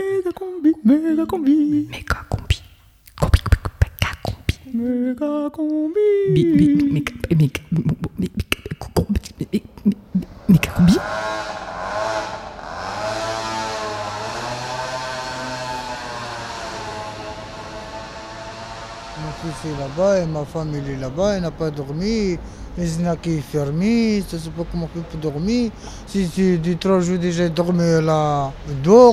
méga combi, méga combi. Méga combi. Combi, méga combi. Méga combi. Bi- bi- Méga méga- méga combi. Méga combi. Est là-bas et ma femme elle est là-bas, elle n'a pas dormi. Les qui est fermé, je ne sais pas comment il peut dormir. Si tu dis trois jours déjà dormi là,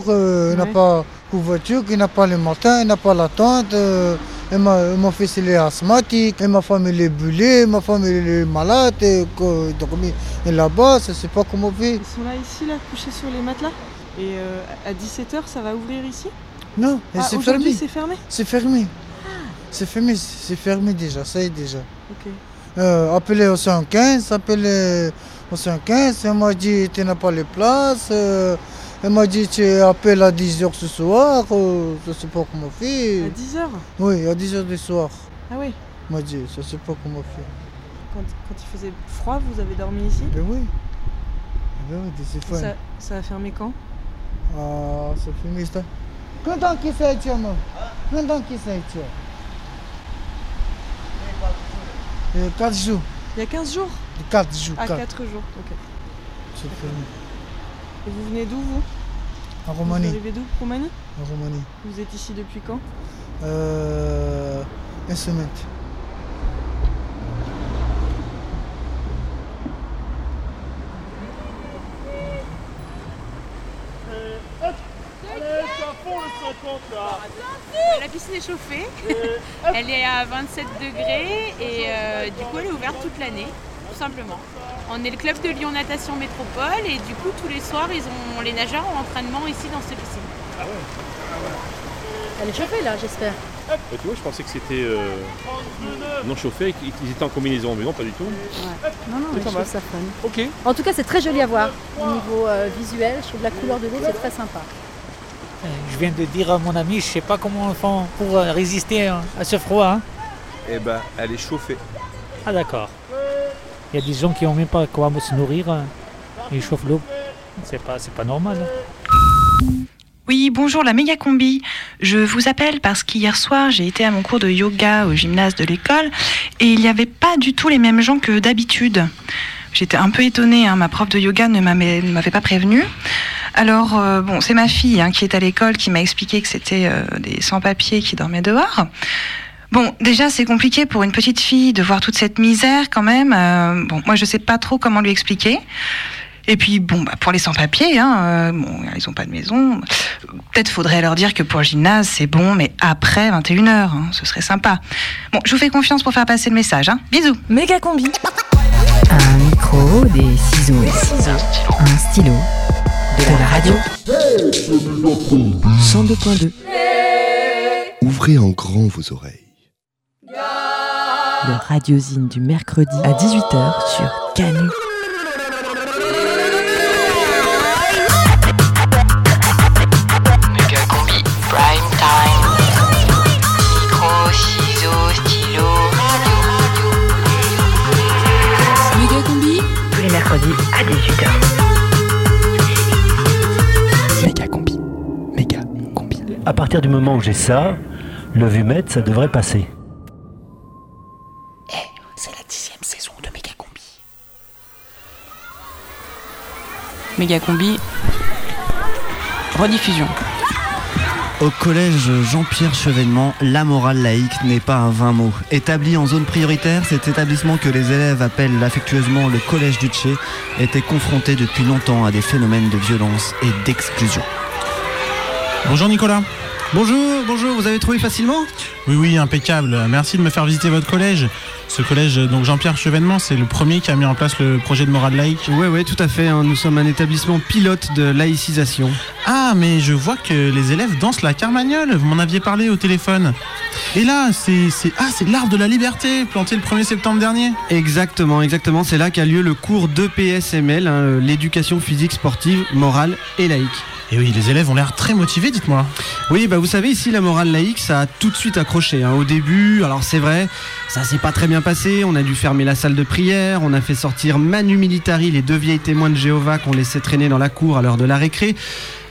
euh, il n'a Ouais. pas de voiture, il n'a pas le matin, il n'a pas la tente. euh, et ma- mon fils il est asthmatique, et ma femme elle est brûlée, ma femme elle est malade, et que- il dormi là-bas, je ne sais pas comment faire. Ils sont là, ici, là, couchés sur les matelas. Et euh, à 17h, ça va ouvrir ici? Non, Ah, c'est aujourd'hui, fermé. c'est fermé? C'est fermé. C'est fermé, c'est fermé déjà, ça y est déjà. Ok. Euh, appelez au 115, appelez au 115, elle m'a dit tu n'as pas les places, euh, elle m'a dit tu appelles à 10h ce soir, euh, je ne sais pas comment À faire. 10h Oui, à 10h du soir, Ah oui elle m'a dit, je ne sais pas comment faire. quand, quand il faisait froid, vous avez dormi ici? Ben oui, ben oui, ça, ça a fermé quand? Ah, c'est fini ça. Quand qui c'est tu moi Quand qui c'est tu 4 jours, Il y a 15 jours 4 jours, Ah, 4. 4 jours, ok. C'est. Et vous venez d'où, vous En Vous Roumanie, arrivez d'où Roumanie en Roumanie. Vous êtes ici depuis quand Euh, une semaine. La piscine est chauffée. elle est à 27 degrés et euh, du coup elle est ouverte toute l'année, tout simplement. On est le club de Lyon Natation Métropole et du coup tous les soirs ils ont les nageurs en entraînement ici dans cette piscine. Elle est chauffée là, j'espère. Tu vois, je pensais que c'était euh, non chauffé, qu'ils étaient en combinaison, mais non, pas du tout. Non, non, mais je pas trouve mal. ça fun. Ok. En tout cas, c'est très joli à voir. Au niveau euh, visuel, je trouve la couleur de l'eau, c'est très sympa. Je viens de dire à mon ami, je sais pas comment ils font pour euh, résister hein, à ce froid. hein. Eh ben, elle est chauffée. Ah d'accord. Il y a des gens qui ont même pas quoi se nourrir. hein. Ils chauffent l'eau. C'est pas, c'est pas normal. Oui, bonjour la méga combi. Je vous appelle parce qu'hier soir, j'ai été à mon cours de yoga au gymnase de l'école et il n'y avait pas du tout les mêmes gens que d'habitude. J'étais un peu étonnée, hein, ma prof de yoga ne m'avait ne pas prévenue. Alors, euh, bon, c'est ma fille hein, qui est à l'école qui m'a expliqué que c'était euh, des sans-papiers qui dormaient dehors. Bon, déjà, c'est compliqué pour une petite fille de voir toute cette misère quand même. Euh, bon, moi, je sais pas trop comment lui expliquer. Et puis, bon, bah, pour les sans-papiers, hein, euh, bon, ils ont pas de maison. Peut-être faudrait leur dire que pour le gymnase, c'est bon, mais après 21h, hein, ce serait sympa. Bon, je vous fais confiance pour faire passer le message. Hein. Bisous. Méga combi. Un micro, des ciseaux, un stylo, de la radio. 102.2. Ouvrez en grand vos oreilles. Le radiosine du mercredi à 18h sur Canu. Mercredis à 18h. Méga combi. Méga combi. À partir du moment où j'ai ça, le vumètre, ça devrait passer. C'est la dixième saison de Méga combi. Méga combi. Rediffusion. Au collège Jean-Pierre Chevènement, la morale laïque n'est pas un vain mot. Établi en zone prioritaire, cet établissement que les élèves appellent affectueusement le collège du Tché était confronté depuis longtemps à des phénomènes de violence et d'exclusion. Bonjour Nicolas. Bonjour, bonjour, vous avez trouvé facilement Oui, oui, impeccable. Merci de me faire visiter votre collège. Ce collège, donc Jean-Pierre Chevènement, c'est le premier qui a mis en place le projet de morale laïque. Oui, oui, tout à fait. hein. Nous sommes un établissement pilote de laïcisation. Ah, mais je vois que les élèves dansent la carmagnole. Vous m'en aviez parlé au téléphone. Et là, c'est c'est- ah, c'est l'arbre de la liberté, planté le 1er septembre dernier. Exactement, exactement. C'est là qu'a lieu le cours d'EPSML, hein, l'éducation physique, sportive, morale et laïque. Et oui, les élèves ont l'air très motivés, dites-moi. Oui, bah vous savez, ici, la morale laïque, ça a tout de suite accroché. hein. Au début, alors c'est vrai, ça s'est pas très bien passé. On a dû fermer la salle de prière, on a fait sortir Manu Militari, les deux vieilles témoins de Jéhovah qu'on laissait traîner dans la cour à l'heure de la récré.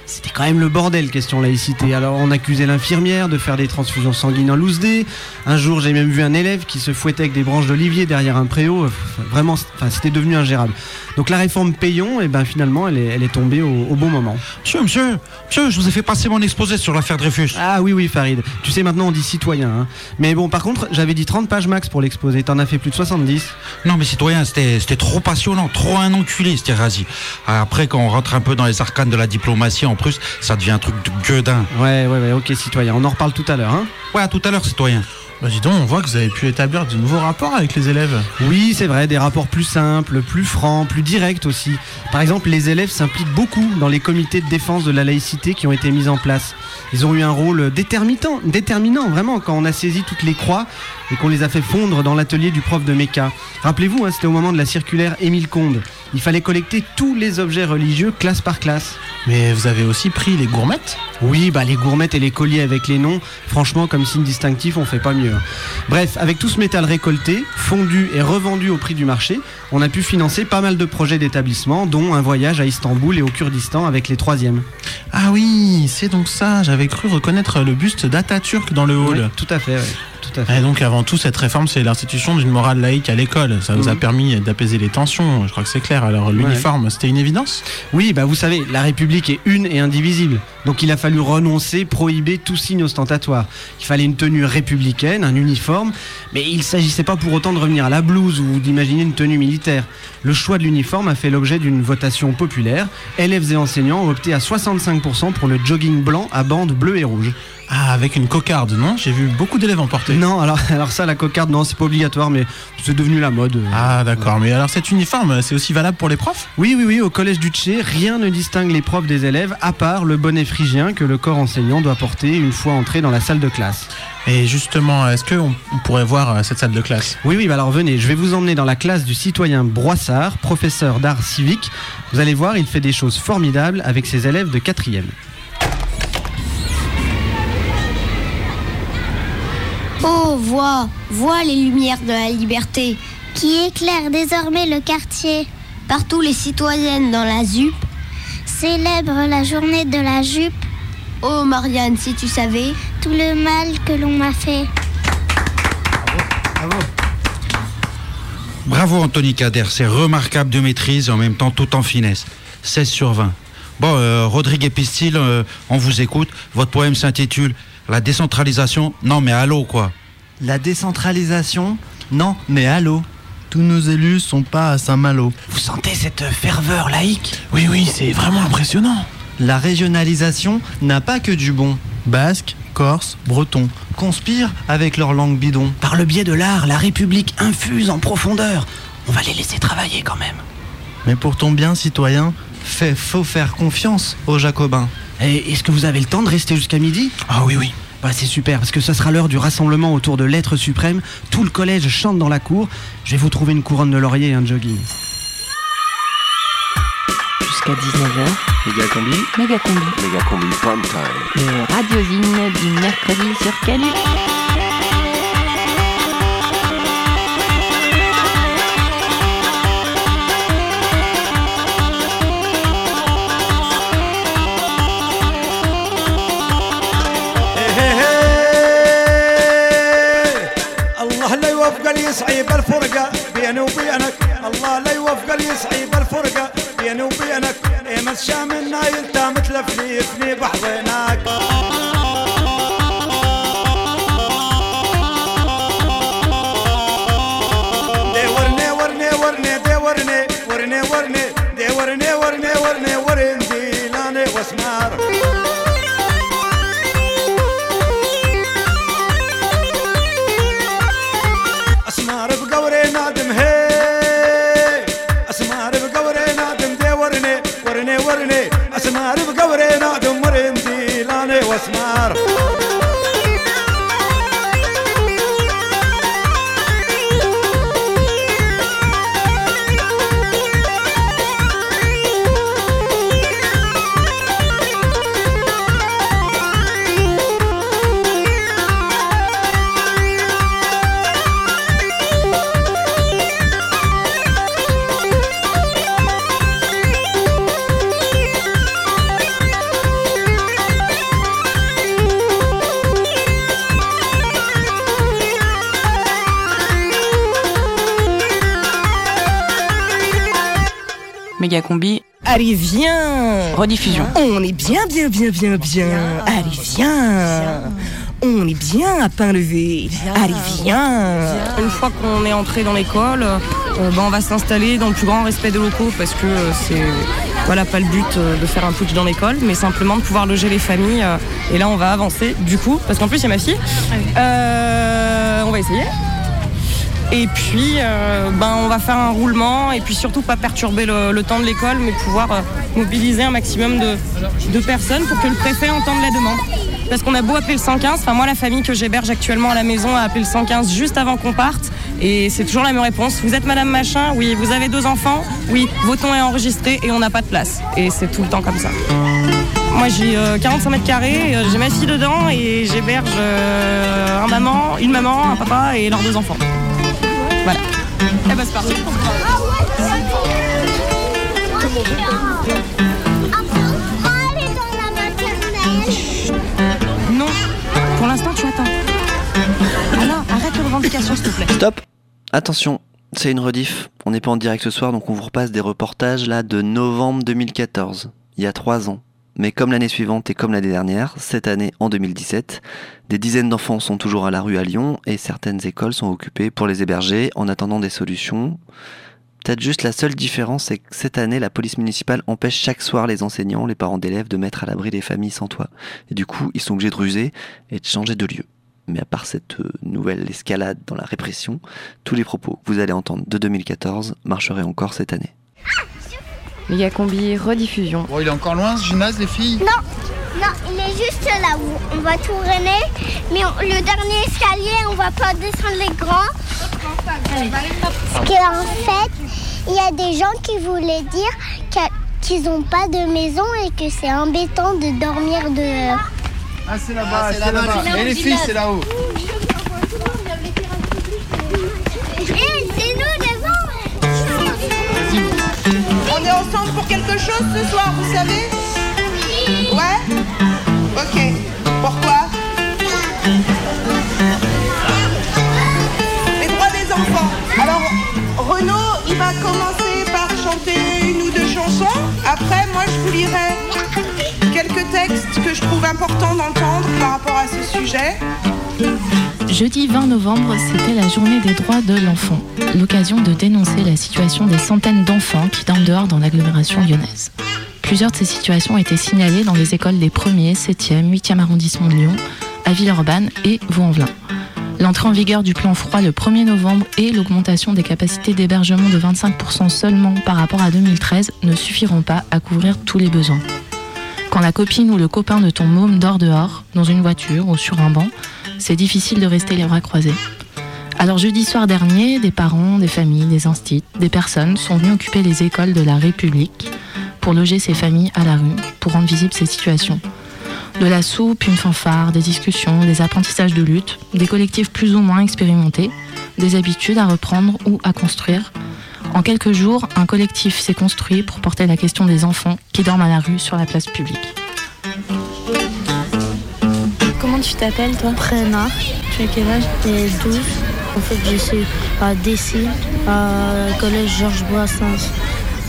C'était quand même le bordel, question laïcité. Alors on accusait l'infirmière de faire des transfusions sanguines en loose day. Un jour, j'ai même vu un élève qui se fouettait avec des branches d'olivier derrière un préau. Vraiment, enfin, c'était devenu ingérable. Donc la réforme Payon, et ben finalement, elle est, elle est tombée au, au bon moment. Monsieur, monsieur, monsieur, je vous ai fait passer mon exposé sur l'affaire Dreyfus. Ah oui, oui, Farid. Tu sais, maintenant on dit citoyen. hein. Mais bon, par contre, j'avais dit 30 pages max pour l'exposé. T'en as fait plus de 70. Non, mais citoyen, c'était c'était trop passionnant, trop un enculé, c'était rasé. Après, quand on rentre un peu dans les arcanes de la diplomatie en plus, ça devient un truc de gueudin. Ouais, ouais, ouais, ok, citoyen. On en reparle tout à l'heure, hein Ouais, à tout à l'heure, citoyen. Bah dis donc, on voit que vous avez pu établir de nouveaux rapports avec les élèves. Oui, c'est vrai, des rapports plus simples, plus francs, plus directs aussi. Par exemple, les élèves s'impliquent beaucoup dans les comités de défense de la laïcité qui ont été mis en place. Ils ont eu un rôle déterminant, déterminant vraiment, quand on a saisi toutes les croix et qu'on les a fait fondre dans l'atelier du prof de Mecca. Rappelez-vous, hein, c'était au moment de la circulaire Émile Conde. Il fallait collecter tous les objets religieux classe par classe. Mais vous avez aussi pris les gourmettes? Oui, bah les gourmettes et les colliers avec les noms, franchement, comme signe distinctif, on fait pas mieux. Bref, avec tout ce métal récolté, fondu et revendu au prix du marché, on a pu financer pas mal de projets d'établissement, dont un voyage à Istanbul et au Kurdistan avec les troisièmes. Ah oui, c'est donc ça. J'avais cru reconnaître le buste d'Atatürk dans le hall. Tout à fait, ouais. Tout à fait. Et donc avant tout, cette réforme, c'est l'institution d'une morale laïque à l'école. Ça vous a Mhm. permis d'apaiser les tensions. Je crois que c'est clair. Alors l'uniforme, c'était une évidence Oui, bah vous savez, la République est une et indivisible. Donc il a fallu renoncer, prohiber tout signe ostentatoire. Il fallait une tenue républicaine, un uniforme, mais il ne s'agissait pas pour autant de revenir à la blouse ou d'imaginer une tenue militaire. Le choix de l'uniforme a fait l'objet d'une votation populaire. Élèves et enseignants ont opté à 65% pour le jogging blanc à bandes bleues et rouges. Ah, avec une cocarde, non? J'ai vu beaucoup d'élèves en porter. Non, alors, ça, la cocarde, non, c'est pas obligatoire, mais c'est devenu la mode. Euh. Ah, d'accord. Mais alors, cet uniforme, c'est aussi valable pour les profs? Oui, oui, oui. Au collège du Tché, rien ne distingue les profs des élèves, à part le bonnet phrygien que le corps enseignant doit porter une fois entré dans la salle de classe. Et justement, est-ce qu'on pourrait voir euh, cette salle de classe? Oui, oui, bah alors venez, je vais vous emmener dans la classe du citoyen Broissard, professeur d'art civique. Vous allez voir, il fait des choses formidables avec ses élèves de 4 vois, vois les lumières de la liberté qui éclairent désormais le quartier. Partout les citoyennes dans la ZUP célèbrent la journée de la jupe. Oh Marianne, si tu savais tout le mal que l'on m'a fait. Bravo Anthony Kader, c'est remarquable de maîtrise en même temps tout en finesse. 16 sur 20. Bon, euh, Rodrigue Epistil, euh, on vous écoute. Votre poème s'intitule La décentralisation. Non mais allô quoi. La décentralisation Non, mais allô Tous nos élus sont pas à Saint-Malo. Vous sentez cette ferveur laïque? Oui, oui, c'est vraiment impressionnant. La régionalisation n'a pas que du bon. Basque, Corse, Breton. Conspire avec leur langue bidon. Par le biais de l'art, la République infuse en profondeur. On va les laisser travailler quand même. Mais pour ton bien, citoyen, Fait, faut faire confiance aux Jacobins. Et est-ce que vous avez le temps de rester jusqu'à midi? Ah oui, oui. Bah, c'est super, parce que ce sera l'heure du rassemblement autour de l'être suprême. Tout le collège chante dans la cour. Je vais vous trouver une couronne de laurier et un jogging. Jusqu'à 19h, Méga combi. méga combi. Méga combi prime time. Le radiosine du mercredi sur Canu. يصعب الفرقة بيني وبينك. الله لا يوفق اللي يصعب الفرقة بيني وبينك. ايما الشام النايل تام تلفني يفني بحضنك دورني ورني ورني دورني ورني ورني دورني ورني ورني ورندي لاني Allez, viens Rediffusion. On est bien, bien, bien, bien, bien. Allez, viens On est bien à pain levé. Allez, viens Une fois qu'on est entré dans l'école, euh, ben, on va s'installer dans le plus grand respect des locaux parce que euh, c'est voilà pas le but euh, de faire un putsch dans l'école, mais simplement de pouvoir loger les familles. et là, on va avancer du coup, parce qu'en plus, il y a ma fille. Euh, on va essayer. Et puis, euh, ben, on va faire un roulement et puis surtout pas perturber le, temps de l'école, mais pouvoir euh, mobiliser un maximum de, personnes pour que le préfet entende la demande. Parce qu'on a beau appeler le 115, enfin moi la famille que j'héberge actuellement à la maison a appelé le 115 juste avant qu'on parte et c'est toujours la même réponse. Vous êtes madame machin? Oui. Vous avez deux enfants? Oui. Votre nom est enregistré et on n'a pas de place. Et c'est tout le temps comme ça. Moi j'ai euh, 45 mètres carrés, euh, j'ai ma fille dedans et j'héberge euh, un maman, une maman, un papa et leurs deux enfants. Voilà. Eh ben c'est parti. Non. Pour l'instant tu attends. Alors arrête les revendications s'il te plaît. Stop Attention, c'est une rediff. On n'est pas en direct ce soir, donc on vous repasse des reportages là de novembre 2014, il y a trois ans. Mais comme l'année suivante et comme l'année dernière, cette année en 2017, des dizaines d'enfants sont toujours à la rue à Lyon et certaines écoles sont occupées pour les héberger en attendant des solutions. Peut-être juste la seule différence, c'est que cette année, la police municipale empêche chaque soir les enseignants, les parents d'élèves de mettre à l'abri les familles sans toit. Et du coup, ils sont obligés de ruser et de changer de lieu. Mais à part cette euh, nouvelle escalade dans la répression, tous les propos que vous allez entendre de 2014 marcheraient encore cette année. Méga combi rediffusion. Bon, il est encore loin ce gymnase, les filles? Non, non, il est juste là où on va tourner, mais on- le dernier escalier, on va pas descendre les grands. Parce qu'en fait, il y a des gens qui voulaient dire qu'ils n'ont pas de maison et que c'est embêtant de dormir dehors. Ah, c'est là-bas, c'est là-bas. Et les filles, c'est là-haut. Hé, c'est nous est ensemble pour quelque chose ce soir, vous savez Ouais Ok. Pourquoi Les droits des enfants. Alors, Renaud, il va commencer par chanter une ou deux chansons. Après, moi, je vous lirai quelques textes je trouve importants d'entendre par rapport à ce sujet. Jeudi 20 novembre, c'était la journée des droits de l'enfant, l'occasion de dénoncer la situation des centaines d'enfants qui dorment dehors dans l'agglomération lyonnaise. Plusieurs de ces situations ont été signalées dans les écoles des 1er, 7e, 8e arrondissements de Lyon, à Villeurbanne et Vaux-en-Velin. L'entrée en vigueur du plan froid le 1er novembre et l'augmentation des capacités d'hébergement de 25% seulement par rapport à 2013 ne suffiront pas à couvrir tous les besoins. Quand la copine ou le copain de ton môme dort dehors, dans une voiture ou sur un banc, c'est difficile de rester les bras croisés. Alors jeudi soir dernier, des parents, des familles, des instits, des personnes sont venus occuper les écoles de la République pour loger ces familles à la rue, pour rendre visible ces situations. De la soupe, une fanfare, des discussions, des apprentissages de lutte, des collectifs plus ou moins expérimentés, des habitudes à reprendre ou à construire. En quelques jours, un collectif s'est construit pour porter la question des enfants qui dorment à la rue sur la place publique. Comment tu t'appelles toi? Prénard. Tu as quel âge? J'ai 12. En fait, je suis à Dessy, à collège Georges Brassens.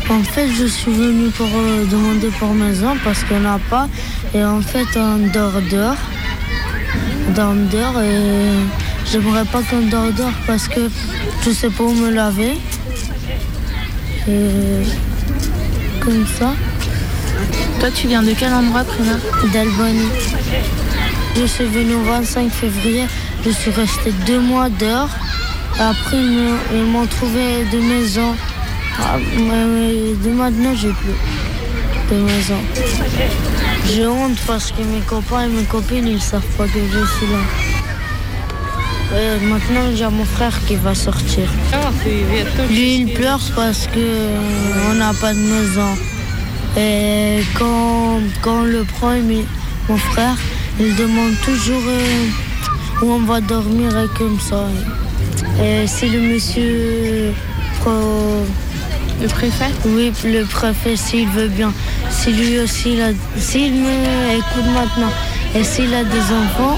En fait, je suis venue pour euh, demander pour maison parce qu'il n'y en a pas. Et en fait, on dort dehors. On dort dehors et j'aimerais pas qu'on dort dehors parce que je sais pas où me laver. Et comme ça. Toi, tu viens de quel endroit, Prénard D'Albanie. Je suis venue au 25 février. Je suis restée deux mois dehors. Après, ils m'ont- trouvé de maison. Ah, de maintenant, j'ai plus de maison. J'ai honte parce que mes copains et mes copines, ils savent pas que je suis là. Et maintenant, a mon frère qui va sortir. Lui, il pleure parce que euh, on n'a pas de maison. Et quand, quand on le prend, il mon frère, il demande toujours euh, où on va dormir et comme ça. Et si le monsieur... pro- Le préfet? Oui, le préfet, s'il veut bien. Si lui aussi, s'il me écoute maintenant et s'il a des enfants,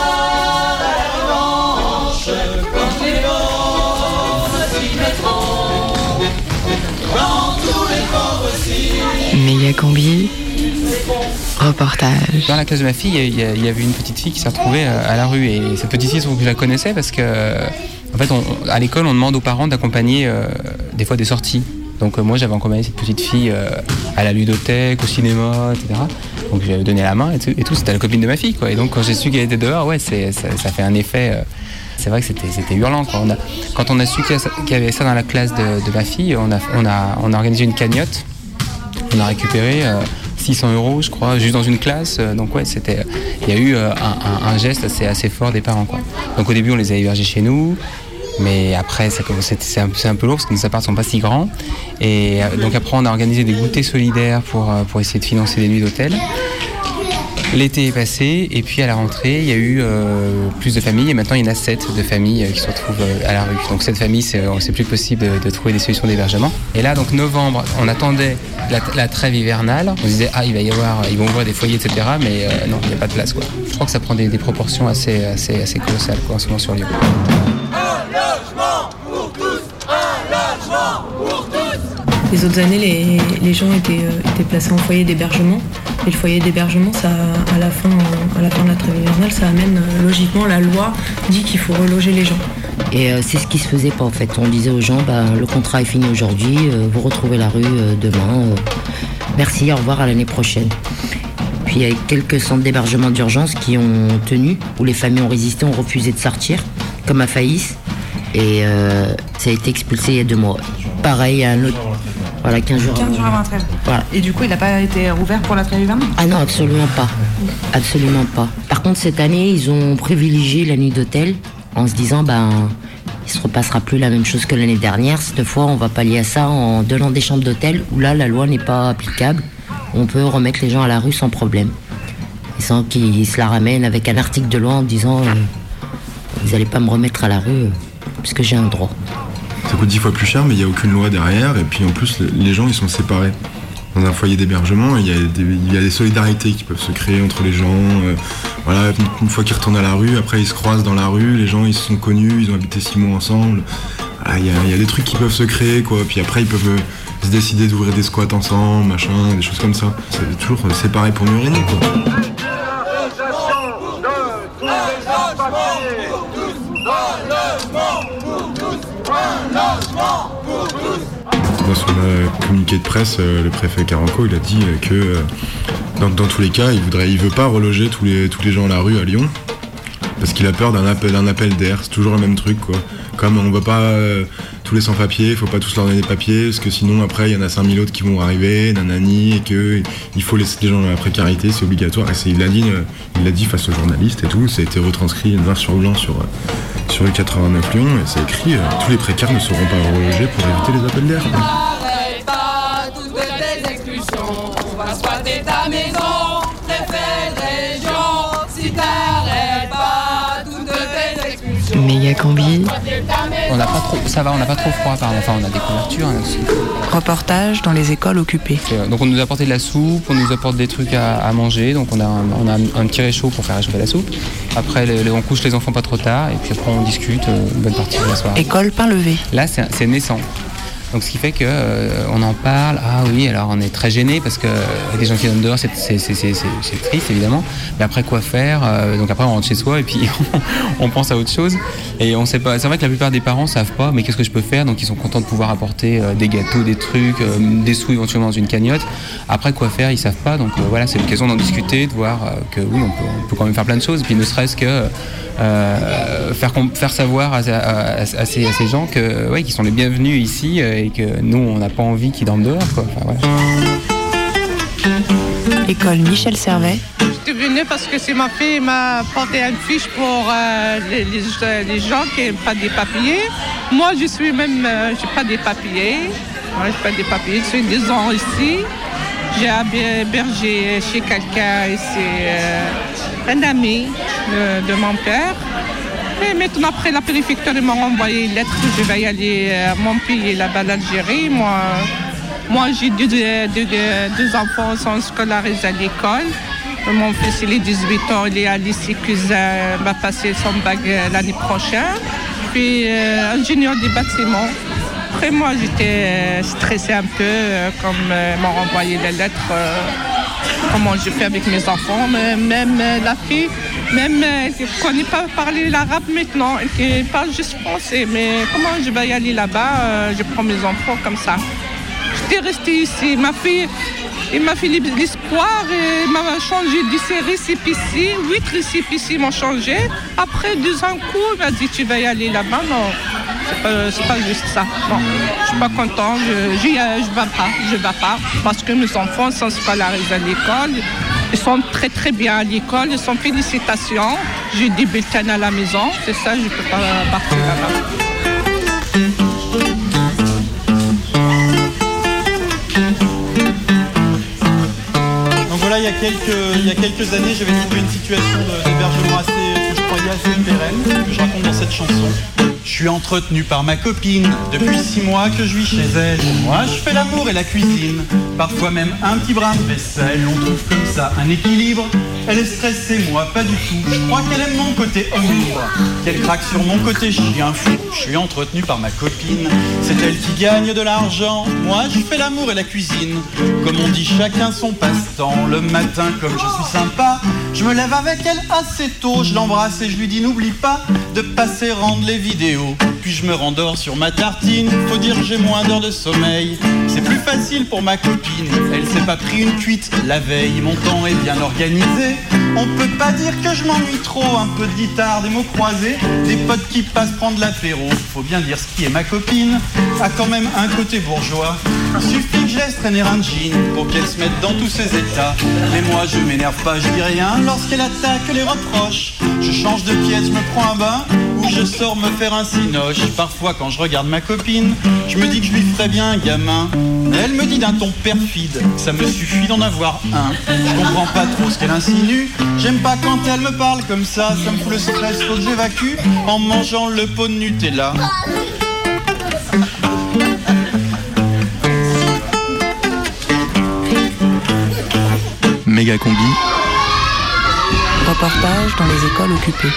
Combi. Reportage. Dans la classe de ma fille, il y, avait une petite fille qui s'est retrouvée à la rue. Et cette petite fille, je la connaissais parce que, en fait, à l'école, on demande aux parents d'accompagner euh, des fois des sorties. Donc euh, moi, j'avais accompagné cette petite fille euh, à la ludothèque, au cinéma, etc. Donc j'avais donné la main et tout. et tout. C'était la copine de ma fille. Et donc quand j'ai su qu'elle était dehors, ouais, ça, ça fait un effet. c'est vrai que c'était, hurlant. Quand on a su qu'il y avait ça dans la classe de, ma fille, on a organisé une cagnotte. On a récupéré euh, 600 euros, je crois, juste dans une classe. Euh, Donc ouais, c'était, il y a eu euh, un, geste assez, assez fort des parents. Quoi. Donc au début, on les a hébergés chez nous. Mais après, c'est un, peu lourd parce que nos apparts sont pas si grands. Et euh, donc après, on a organisé des goûters solidaires pour, euh, pour essayer de financer des nuits d'hôtel. L'été est passé et puis à la rentrée, il y a eu euh, plus de familles et maintenant il y en a sept de familles euh, qui se retrouvent euh, à la rue. Donc cette famille, c'est plus possible de, trouver des solutions d'hébergement. Et là, donc novembre, on attendait la, trêve hivernale. On disait ah il va y avoir, ils vont ouvrir des foyers, etc. Mais non, il n'y a pas de place quoi. Je crois que ça prend des, proportions assez, assez, assez colossales quoi, en ce moment sur Lyon. Les autres années, les, les gens étaient, étaient placés en foyer d'hébergement. Et le foyer d'hébergement, ça, à la fin, euh, à la fin de la trêve hivernale, ça amène euh, logiquement la loi dit qu'il faut reloger les gens. Et euh, c'est ce qui se faisait pas en fait. On disait aux gens, bah, le contrat est fini aujourd'hui, vous retrouvez la rue demain. merci, au revoir à l'année prochaine. Puis il y a quelques centres d'hébergement d'urgence qui ont tenu, où les familles ont résisté, ont refusé de sortir, comme à Faïs. Et ça a été expulsé il y a deux mois. Pareil, un autre. Voilà, 15 jours 15 jours avant la trêve. Voilà. Et du coup, il n'a pas été rouvert pour la trêve hivernale? Ah non, absolument pas. Absolument pas. Par contre, cette année, ils ont privilégié la nuit d'hôtel en se disant, ben, il se repassera plus la même chose que l'année dernière. Cette fois, on va pallier à ça en donnant des chambres d'hôtel où là, la loi n'est pas applicable. On peut remettre les gens à la rue sans problème. Et sans qu'ils se la ramènent avec un article de loi en disant, euh, vous n'allez pas me remettre à la rue euh, puisque j'ai un droit. Ça coûte dix fois plus cher, mais il n'y a aucune loi derrière. Et puis en plus, le- les gens, ils sont séparés. Dans un foyer d'hébergement, il y, a des, solidarités qui peuvent se créer entre les gens. euh, voilà, une, fois qu'ils retournent à la rue, après ils se croisent dans la rue, les gens ils se sont connus, ils ont habité six mois ensemble. Voilà, Il y, a, des trucs qui peuvent se créer, quoi. Puis après, ils peuvent euh, se décider d'ouvrir des squats ensemble, machin, des choses comme ça. C'est toujours euh, séparé pour mieux quoi. Dans son euh, communiqué de presse, euh, le préfet Caranco, il a dit euh, que dans, tous les cas, il voudrait, il veut pas reloger tous les, gens à la rue à Lyon parce qu'il a peur d'un appel, d'air. C'est toujours le même truc, quoi. Comme on veut pas tous les sans-papiers, il faut pas tous leur donner des papiers parce que sinon après il y en a 5000 autres qui vont arriver, nanani, et que il faut laisser les gens dans la précarité, c'est obligatoire. Et c'est- il l'a dit, euh, il l'a dit face aux journalistes et tout. Ça a été retranscrit noir sur blanc sur euh, sur le 89 Lyon et c'est écrit euh, tous les précaires ne seront pas relogés pour éviter les appels d'air. Arrête pas toutes tes expulsions. On va squatter ta maison, préfet de région. Si t'arrêtes pas toutes tes expulsions. Méga combi. On n'a pas trop, ça va, on n'a pas trop froid, pardon. Enfin, on a des couvertures. hein, aussi. Reportage dans les écoles occupées. Euh, Donc on nous a apporté de la soupe, on nous apporte des trucs à, à manger, donc on a, un, on a un, un petit réchaud pour faire réchauffer la soupe. Après le- le- on couche les enfants pas trop tard et puis après on discute euh, une bonne partie de la soirée. École pain levé. Là c'est naissant. Donc ce qui fait que euh, en parle. Ah oui, alors on est très gêné parce que des gens qui donnent dehors, c'est triste évidemment. Mais après quoi faire Euh, Donc après on rentre chez soi et puis on pense à autre chose. Et on sait pas. C'est vrai que la plupart des parents savent pas. Mais qu'est-ce que je peux faire? Donc ils sont contents de pouvoir apporter euh, des gâteaux, des trucs, des sous éventuellement dans une cagnotte. Après quoi faire? Ils savent pas. Donc voilà, c'est l'occasion d'en discuter, de voir que oui, on peut, quand même faire plein de choses. Et puis ne serait-ce que faire, faire savoir à, ces, à ces gens que ouais, qu'ils sont les bienvenus ici et que nous on n'a pas envie qu'ils dorment dehors. Quoi. Enfin, voilà. École Michel Servet. J'étais venue parce que c'est ma fille m'a porté une fiche pour euh, les, les- les gens qui n'ont pas des papiers. Moi, je suis même, euh, j'ai pas des papiers. Moi, j'ai pas des papiers. Je suis deux ans ici. J'ai hébergé chez quelqu'un et c'est euh, un ami de, de mon père. Maintenant, après la préfecture, ils m'ont envoyé une lettre que je vais y aller euh, à mon pays, là-bas, l'Algérie. Moi, moi j'ai deux, deux- deux- enfants sont scolarisés à l'école. Mon fils, il est 18 ans, il est à lycée Cousin, va passer son bac euh, l'année prochaine. Puis, euh, ingénieur des bâtiments. Après, moi, j'étais euh, stressée un peu, euh, comme euh, m'ont renvoyé les lettres. euh, comment je fais avec mes enfants. Même euh, la fille, même euh, elle ne connaît pas parler l'arabe maintenant, elle parle juste français. Mais comment je vais y aller là-bas euh, Je prends mes enfants comme ça. J'étais restée ici. Ma fille, il m'a fait l'espoir et m'a changé de récépissé. Huit récépissés m'ont changé. Après deux ans coup, il m'a dit tu vas y aller là-bas? Non, c'est pas, pas juste ça. Non, je suis pas content. Je, j'y- euh, vais pas. Je vais pas parce que mes enfants sont scolarisés à l'école. Ils sont très très bien à l'école. Ils sont félicitations. J'ai des bulletins à la maison. C'est ça, je peux pas partir là-bas. Donc voilà, il y a quelques, il y a quelques années, j'avais trouvé une situation d'hébergement assez, que je croyais assez pérenne, que je raconte dans cette chanson. Je suis entretenu par ma copine depuis six mois que je vis chez elle. Moi, je fais l'amour et la cuisine, parfois même un petit brin de vaisselle. On trouve comme ça un équilibre. Elle est stressée, moi pas du tout. Je crois qu'elle aime mon côté homme qu'elle craque sur mon côté chien fou. Je suis entretenu par ma copine, c'est elle qui gagne de l'argent. Moi, je fais l'amour et la cuisine. Comme on dit, chacun son passe-temps. Le matin, comme je suis sympa, je me lève avec elle assez tôt. Je l'embrasse et je lui dis n'oublie pas de passer rendre les vidéos. Puis je me rendors sur ma tartine. Faut dire j'ai moins d'heures de sommeil. C'est plus facile pour ma copine. Elle s'est pas pris une cuite la veille. Mon temps est bien organisé. On peut pas dire que je m'ennuie trop. Un peu de guitare, des mots croisés, des potes qui passent prendre l'apéro. Faut bien dire ce qui est ma copine. A quand même un côté bourgeois. Suffit que je laisse traîner un jean pour qu'elle se mette dans tous ses états. Mais moi je m'énerve pas, je dis rien lorsqu'elle attaque les reproches. Je change de pièce, je me prends un bain ou je sors me faire un Parfois quand je regarde ma copine, je me dis que je lui ferais bien un gamin. Mais elle me dit d'un ton perfide ça me suffit d'en avoir un. Je comprends pas trop ce qu'elle insinue. J'aime pas quand elle me parle comme ça, ça me fout le stress, faut que j'évacue en mangeant le pot de Nutella. Méga combi. Reportage dans les écoles occupées.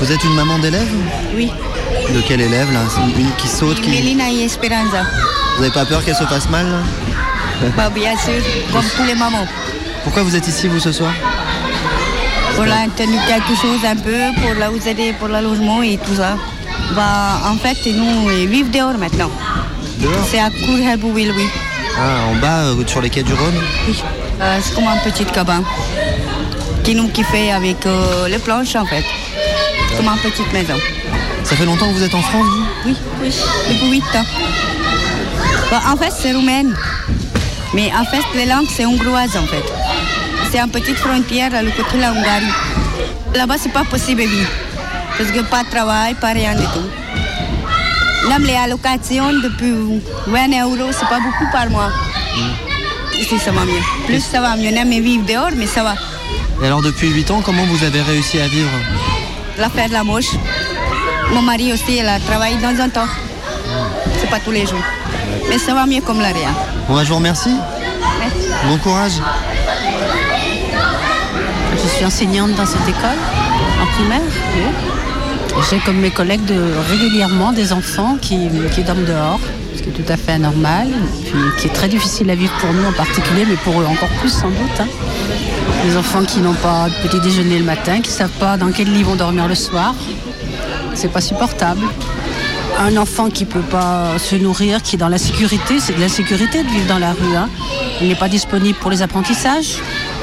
Vous êtes une maman d'élève Oui, De quel élève là C'est Une qui saute qui... Mélina et Esperanza. Vous n'avez pas peur qu'elle se passe mal là Bah, bien sûr, comme tous les mamans. Pourquoi vous êtes ici vous ce soir Pour la tenir quelque chose un peu, pour la vous aider pour le logement et tout ça. Bah, en fait, nous vivons dehors maintenant. Dehors C'est à Courhelbouil, oui. Ah, en bas, euh, sur les quais du Rhône Oui. Euh, c'est comme un petit cabane qui nous qui fait avec euh, les planches en fait. Comme une petite maison. Ça fait longtemps que vous êtes en France vous? Oui, oui, depuis 8 ans. En fait, c'est roumaine. Mais en fait, les langues, c'est hongroise en fait. C'est une petite frontière à le côté de la Hongrie. Là-bas, c'est pas possible de vivre. Parce que pas de travail, pas rien du tout. Même les allocations depuis 20 euros, c'est pas beaucoup par mois. Ici, ça va mieux. Plus ça va mieux. On aime vivre dehors, mais ça va. Et alors depuis 8 ans, comment vous avez réussi à vivre? L'affaire de la moche. Mon mari aussi, il a travaillé dans un temps. C'est pas tous les jours. Mais ça va mieux comme la rien. Bon bah, je vous remercie. Bon courage. Je suis enseignante dans cette école, en primaire. J'ai comme mes collègues de, régulièrement des enfants qui, qui dorment dehors, ce qui est tout à fait anormal, puis qui est très difficile à vivre pour nous en particulier, mais pour eux encore plus sans doute. hein. Des enfants qui n'ont pas de petit déjeuner le matin, qui ne savent pas dans quel lit ils vont dormir le soir. C'est pas supportable. Un enfant qui peut pas se nourrir, qui est dans la sécurité, c'est de la sécurité de vivre dans la rue. hein. Il n'est pas disponible pour les apprentissages.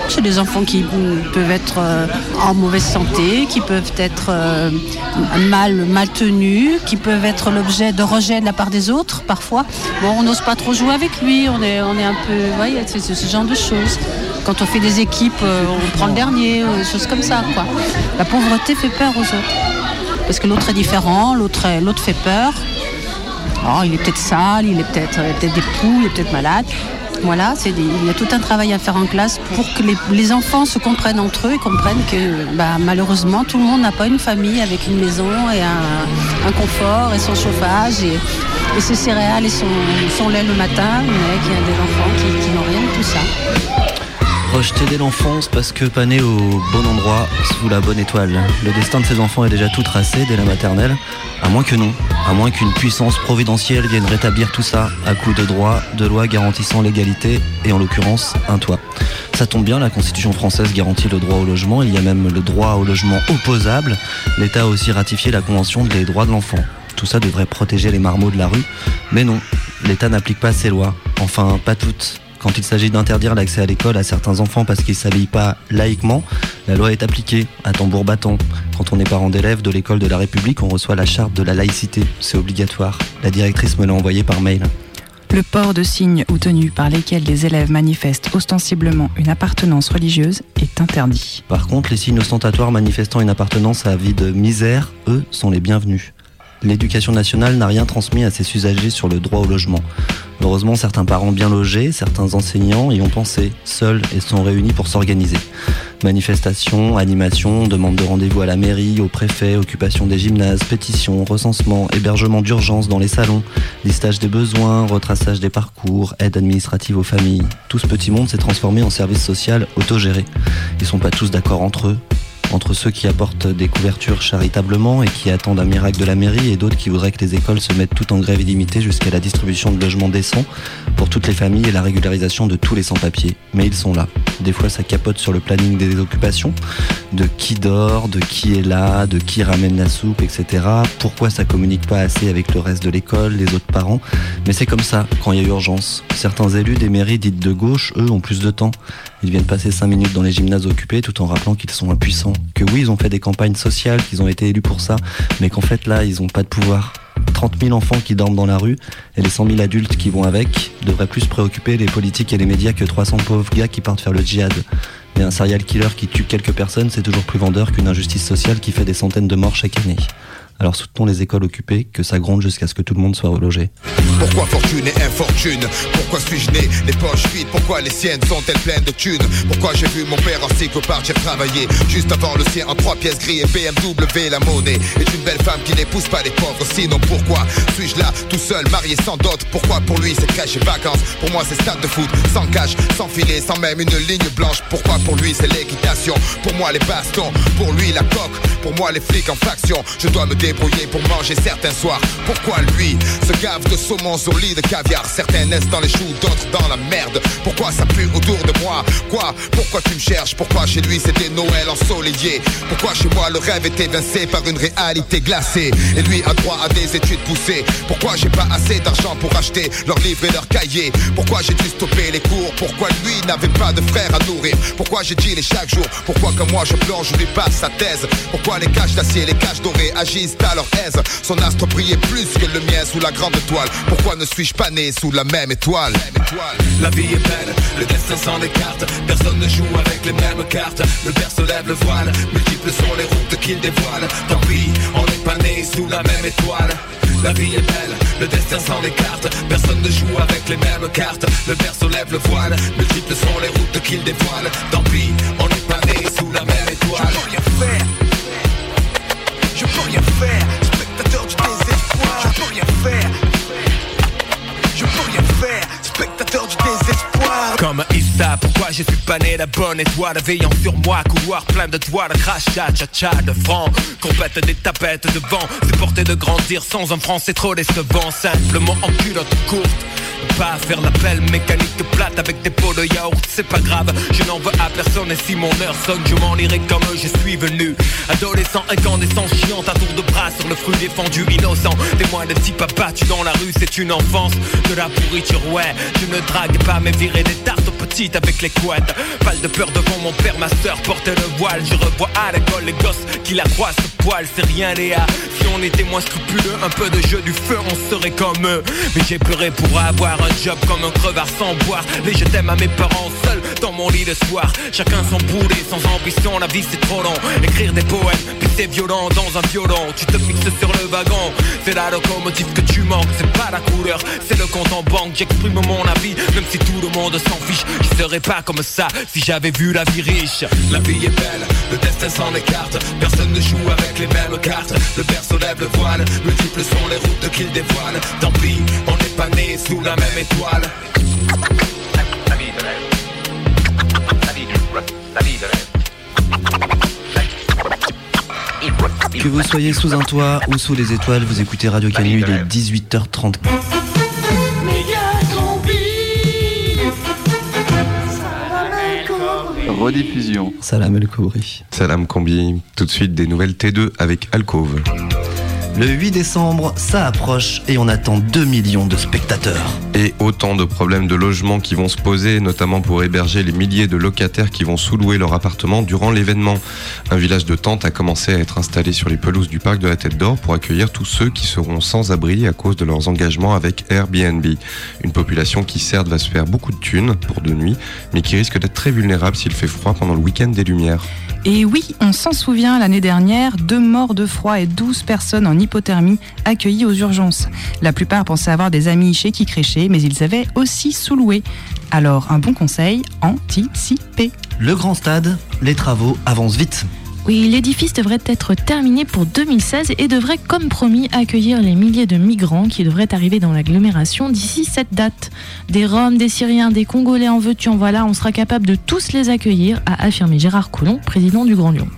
C'est des enfants qui peuvent être euh, en mauvaise santé, qui peuvent être euh, mal, mal tenus, qui peuvent être l'objet de rejet de la part des autres parfois. Bon, on n'ose pas trop jouer avec lui, on est, on est un peu. Vous voyez, c'est ce genre de choses. Quand on fait des équipes, euh, on prend le dernier, des choses comme ça. Quoi. La pauvreté fait peur aux autres. Parce que l'autre est différent, l'autre fait peur. Oh, il est peut-être sale, il est peut-être euh, peut des poux, il est peut-être malade. Voilà, il y a tout un travail à faire en classe pour que les, enfants se comprennent entre eux et comprennent que bah, malheureusement tout le monde n'a pas une famille avec une maison et un, confort et son chauffage et, ses céréales et son, lait le matin, mais qu'il y a des enfants qui n'ont rien de tout ça. Rejeté dès l'enfance parce que pas né au bon endroit, sous la bonne étoile. Le destin de ces enfants est déjà tout tracé dès la maternelle, à moins que non, à moins qu'une puissance providentielle vienne rétablir tout ça à coup de droits, de lois garantissant l'égalité et en l'occurrence un toit. Ça tombe bien, la Constitution française garantit le droit au logement, il y a même le droit au logement opposable. L'État a aussi ratifié la Convention des droits de l'enfant. Tout ça devrait protéger les marmots de la rue, mais non, l'État n'applique pas ses lois, enfin pas toutes. Quand il s'agit d'interdire l'accès à l'école à certains enfants parce qu'ils ne s'habillent pas laïquement, la loi est appliquée à tambour battant. Quand on est parent d'élèves de l'école de la République, on reçoit la charte de la laïcité. C'est obligatoire. La directrice me l'a envoyé par mail. Le port de signes ou tenues par lesquels les élèves manifestent ostensiblement une appartenance religieuse est interdit. Par contre, les signes ostentatoires manifestant une appartenance à vie de misère, eux, sont les bienvenus. L'éducation nationale n'a rien transmis à ses usagers sur le droit au logement. Heureusement, certains parents bien logés, certains enseignants y ont pensé, seuls, et sont réunis pour s'organiser. Manifestations, animations, demande de rendez-vous à la mairie, au préfet, occupation des gymnases, pétitions, recensement, hébergement d'urgence dans les salons, listage des besoins, retraçage des parcours, aide administrative aux familles. Tout ce petit monde s'est transformé en service social autogéré. Ils sont pas tous d'accord entre eux, entre ceux qui apportent des couvertures charitablement et qui attendent un miracle de la mairie et d'autres qui voudraient que les écoles se mettent toutes en grève illimitée jusqu'à la distribution de logements décents pour toutes les familles et la régularisation de tous les sans-papiers. Mais ils sont là. Des fois ça capote sur le planning des occupations, de qui dort, de qui est là, de qui ramène la soupe, etc. Pourquoi ça communique pas assez avec le reste de l'école, les autres parents? Mais c'est comme ça quand il y a urgence. Certains élus des mairies dites de gauche, eux, ont plus de temps. Ils viennent passer 5 minutes dans les gymnases occupés tout en rappelant qu'ils sont impuissants. Que oui, ils ont fait des campagnes sociales, qu'ils ont été élus pour ça, mais qu'en fait là, ils ont pas de pouvoir. 30 000 enfants qui dorment dans la rue et les 100 000 adultes qui vont avec devraient plus préoccuper les politiques et les médias que 300 pauvres gars qui partent faire le djihad. Mais un serial killer qui tue quelques personnes, c'est toujours plus vendeur qu'une injustice sociale qui fait des centaines de morts chaque année. Alors soutenons les écoles occupées, que ça gronde jusqu'à ce que tout le monde soit relogé. Pourquoi fortune et infortune? Pourquoi suis-je né? Les poches vides Pourquoi les siennes sont-elles pleines de thunes? Pourquoi j'ai vu mon père en cycle partir travailler Juste avant le sien en trois pièces gris et BMW la monnaie. Est une belle femme qui n'épouse pas les pauvres Sinon pourquoi suis-je là tout seul marié sans dot? Pourquoi pour lui c'est crèche et vacances? Pour moi c'est stade de foot sans cage, sans filet, sans même une ligne blanche. Pourquoi pour lui c'est l'équitation? Pour moi les bastons, pour lui la coque Pour moi les flics en faction Je dois me débrouiller pour manger certains soirs. Pourquoi lui se gave de saumon au lit de caviar? Certains naissent dans les choux, d'autres dans la merde. Pourquoi ça pue autour de moi? Quoi? Pourquoi tu me cherches? Pourquoi chez lui c'était Noël ensoleillé? Pourquoi chez moi le rêve est évincé par une réalité glacée? Et lui a droit à des études poussées. Pourquoi j'ai pas assez d'argent pour acheter leurs livres et leurs cahiers? Pourquoi j'ai dû stopper les cours? Pourquoi lui n'avait pas de frère à nourrir? Pourquoi j'ai dit les chaque jour? Pourquoi comme moi je plonge, je lui passe sa thèse? Pourquoi les caches d'acier, les caches dorées agissent à leur aise. Son astre brillait plus que le mien sous la grande toile. Pourquoi ne suis-je pas né sous la même étoile? La vie est belle, le destin s'en écarte. Personne ne joue avec les mêmes cartes. Le père se lève le voile Multiples sont les routes qu'il dévoile. Tant pis, on n'est pas né sous la même étoile. La vie est belle, le destin s'en écarte. Personne ne joue avec les mêmes cartes. Le père se lève le voile Multiples sont les routes qu'il dévoile. Tant pis, Je Comme Issa, pourquoi je suis pas né la bonne étoile Veillant sur moi, couloir plein de toiles Crachat, cha-cha de francs Compète des tapettes de vent C'est porter de grandir sans un franc C'est trop décevant, simplement en culotte courte pas faire l'appel mécanique plate avec des pots de yaourt, c'est pas grave, je n'en veux à personne et si mon heure sonne, je m'en irai comme je suis venu. Adolescent, incandescent, chiant à tour de bras sur le fruit défendu, innocent. Témoin de type abattu dans la rue, c'est une enfance de la pourriture, ouais. Je ne drague pas, mais virer des tartes aux petites avec les couettes. Pas de peur devant mon père, ma soeur portait le voile. Je revois à l'école les gosses qui la croient ce poil, c'est rien, Léa. Si on était moins scrupuleux, un peu de jeu du feu, on serait comme eux. Mais j'ai pleuré pour avoir un job comme un crevard sans boire Les je t'aime à mes parents seuls dans mon lit le soir. Chacun son boulet, sans ambition, la vie c'est trop long. Écrire des poèmes, puis c'est violent dans un violon. Tu te fixes sur le wagon, c'est la locomotive que tu manques. C'est pas la couleur, c'est le compte en banque. J'exprime mon avis, même si tout le monde s'en fiche. Je serais pas comme ça si j'avais vu la vie riche. La vie est belle, le destin s'en écarte. Personne ne joue avec les mêmes cartes. Le berceau lève le voile, multiples sont les routes qu'il dévoile. Tant pis, on n'est pas né sous la même étoile. Que vous soyez sous un toit ou sous les étoiles, vous écoutez Radio Canu, il est 18h30. Rediffusion. Salam El Kouri. Salam Combi. Tout de suite des nouvelles T2 avec Alcove. Le 8 décembre, ça approche et on attend 2 millions de spectateurs. Et autant de problèmes de logement qui vont se poser, notamment pour héberger les milliers de locataires qui vont sous-louer leur appartement durant l'événement. Un village de tentes a commencé à être installé sur les pelouses du parc de la Tête d'Or pour accueillir tous ceux qui seront sans abri à cause de leurs engagements avec Airbnb. Une population qui certes va se faire beaucoup de thunes pour de nuit, mais qui risque d'être très vulnérable s'il fait froid pendant le week-end des Lumières. Et oui, on s'en souvient, l'année dernière, deux morts de froid et 12 personnes en hypothermie accueillies aux urgences. La plupart pensaient avoir des amis chez qui crécher, mais ils avaient aussi sous-loué. Alors, un bon conseil, anticiper. Le grand stade, les travaux avancent vite. Oui, l'édifice devrait être terminé pour 2016 et devrait, comme promis, accueillir les milliers de migrants qui devraient arriver dans l'agglomération d'ici cette date. Des Roms, des Syriens, des Congolais en veux-tu, en voilà, on sera capable de tous les accueillir, a affirmé Gérard Collomb, président du Grand Lyon.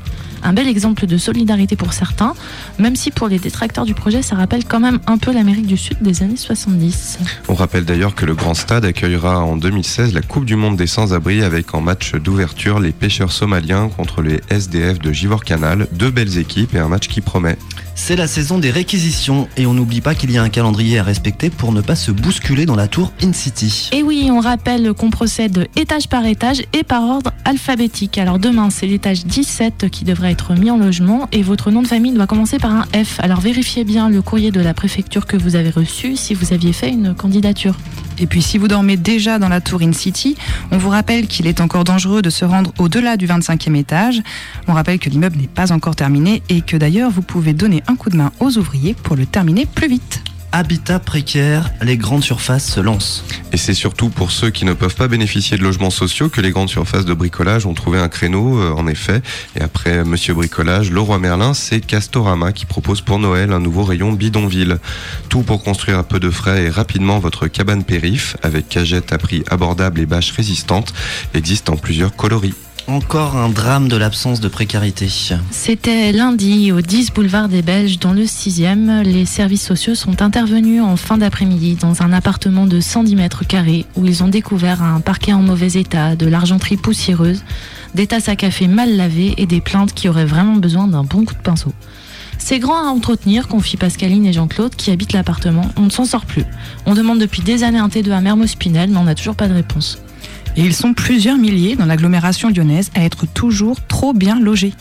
Un bel exemple de solidarité pour certains, même si pour les détracteurs du projet, ça rappelle quand même un peu l'Amérique du Sud des années 70. On rappelle d'ailleurs que le Grand Stade accueillera en 2016 la Coupe du Monde des Sans-Abri avec en match d'ouverture les pêcheurs somaliens contre les SDF de Givor Canal. Deux belles équipes et un match qui promet. C'est la saison des réquisitions et on n'oublie pas qu'il y a un calendrier à respecter pour ne pas se bousculer dans la tour In-City. Et oui, on rappelle qu'on procède étage par étage et par ordre alphabétique. Alors demain, c'est l'étage 17 qui devrait être mis en logement et votre nom de famille doit commencer par un F. Alors vérifiez bien le courrier de la préfecture que vous avez reçu si vous aviez fait une candidature. Et puis si vous dormez déjà dans la tour In City, on vous rappelle qu'il est encore dangereux de se rendre au-delà du 25e étage. On rappelle que l'immeuble n'est pas encore terminé et que d'ailleurs vous pouvez donner un coup de main aux ouvriers pour le terminer plus vite. Habitat précaire, les grandes surfaces se lancent. Et c'est surtout pour ceux qui ne peuvent pas bénéficier de logements sociaux que les grandes surfaces de bricolage ont trouvé un créneau, euh, en effet. Et après Monsieur Bricolage, Leroy Merlin, c'est Castorama qui propose pour Noël un nouveau rayon bidonville. Tout pour construire à peu de frais et rapidement votre cabane périph, avec cagette à prix abordable et bâches résistantes, existe en plusieurs coloris. Encore un drame de l'absence de précarité. C'était lundi au 10 boulevard des Belges dans le 6e. Les services sociaux sont intervenus en fin d'après-midi dans un appartement de 110 mètres carrés où ils ont découvert un parquet en mauvais état, de l'argenterie poussiéreuse, des tasses à café mal lavées et des plaintes qui auraient vraiment besoin d'un bon coup de pinceau. C'est grand à entretenir, confie Pascaline et Jean-Claude qui habitent l'appartement. On ne s'en sort plus. On demande depuis des années un T2 à Mermoz-Pinel, mais on n'a toujours pas de réponse. Et ils sont plusieurs milliers dans l'agglomération lyonnaise à être toujours trop bien logés.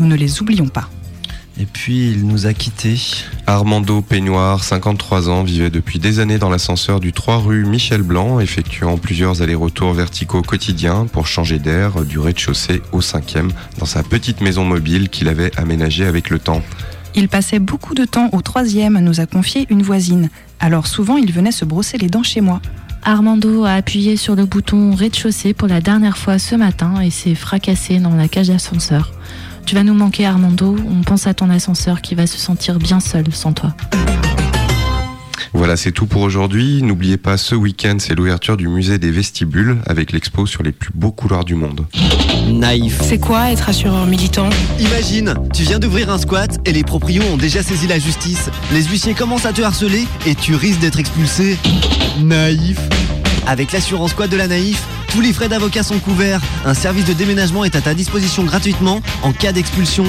Nous ne les oublions pas. Et puis il nous a quittés. Armando Peignoir, 53 ans, vivait depuis des années dans l'ascenseur du 3 rue Michel Blanc, effectuant plusieurs allers-retours verticaux quotidiens pour changer d'air du rez-de-chaussée au 5e dans sa petite maison mobile qu'il avait aménagée avec le temps. Il passait beaucoup de temps au troisième, nous a confié une voisine. Alors souvent, il venait se brosser les dents chez moi. Armando a appuyé sur le bouton rez-de-chaussée pour la dernière fois ce matin et s'est fracassé dans la cage d'ascenseur. Tu vas nous manquer Armando, on pense à ton ascenseur qui va se sentir bien seul sans toi. Voilà, c'est tout pour aujourd'hui. N'oubliez pas, ce week-end, c'est l'ouverture du musée des vestibules avec l'expo sur les plus beaux couloirs du monde. Naïf. C'est quoi être assureur militant? Imagine, tu viens d'ouvrir un squat et les proprios ont déjà saisi la justice. Les huissiers commencent à te harceler et tu risques d'être expulsé. Naïf. Avec l'assurance squat de la Naïf, tous les frais d'avocat sont couverts. Un service de déménagement est à ta disposition gratuitement en cas d'expulsion.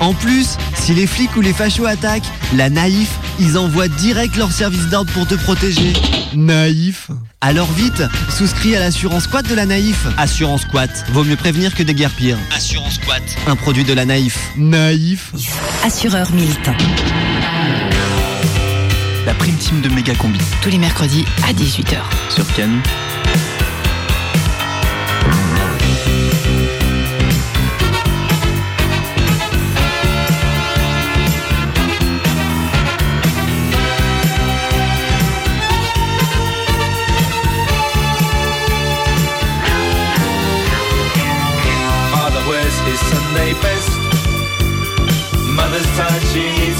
En plus, si les flics ou les fachos attaquent, la Naïf, ils envoient direct leur service d'ordre pour te protéger. Naïf. Alors vite, souscris à l'assurance squat de la Naïf. Assurance squat, vaut mieux prévenir que déguerpir. Assurance squat, un produit de la Naïf. Naïf. Assureur militant. La prime team de Méga Combi. Tous les mercredis à 18h. Sur Canu.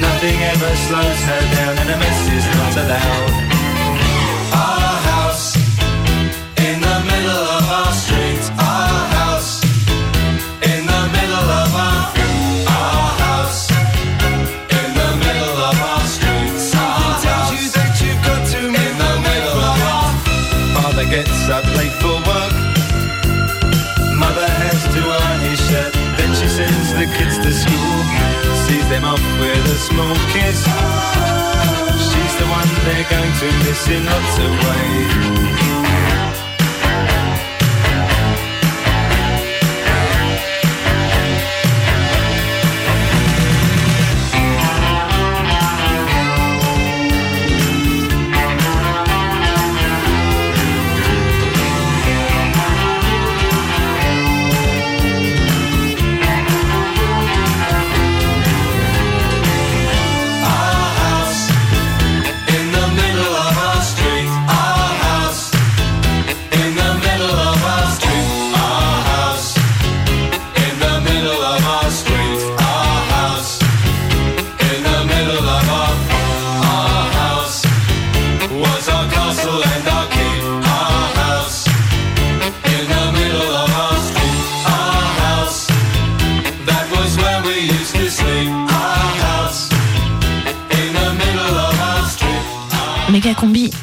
Nothing ever slows her down, and a mess is not allowed. Our small kiss. She's the one they're going to miss in lots of ways.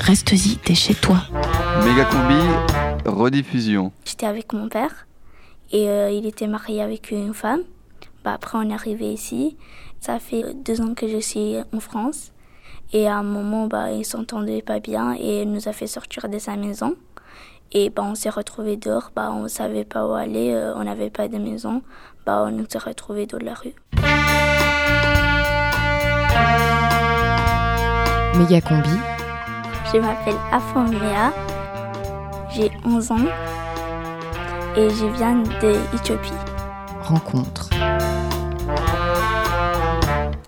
Reste-y, t'es chez toi. Méga combi, rediffusion. J'étais avec mon père et euh, il était marié avec une femme. Bah, après, on est arrivé ici. Ça fait deux ans que je suis en France. Et à un moment, bah, il s'entendait pas bien et il nous a fait sortir de sa maison. Et bah, on s'est retrouvés dehors. Bah, on savait pas où aller. euh, on n'avait pas de maison. Bah, on s'est retrouvés dans la rue. Méga combi. Je m'appelle Afoméa. J'ai 11 ans. Et je viens d'Éthiopie. Rencontre.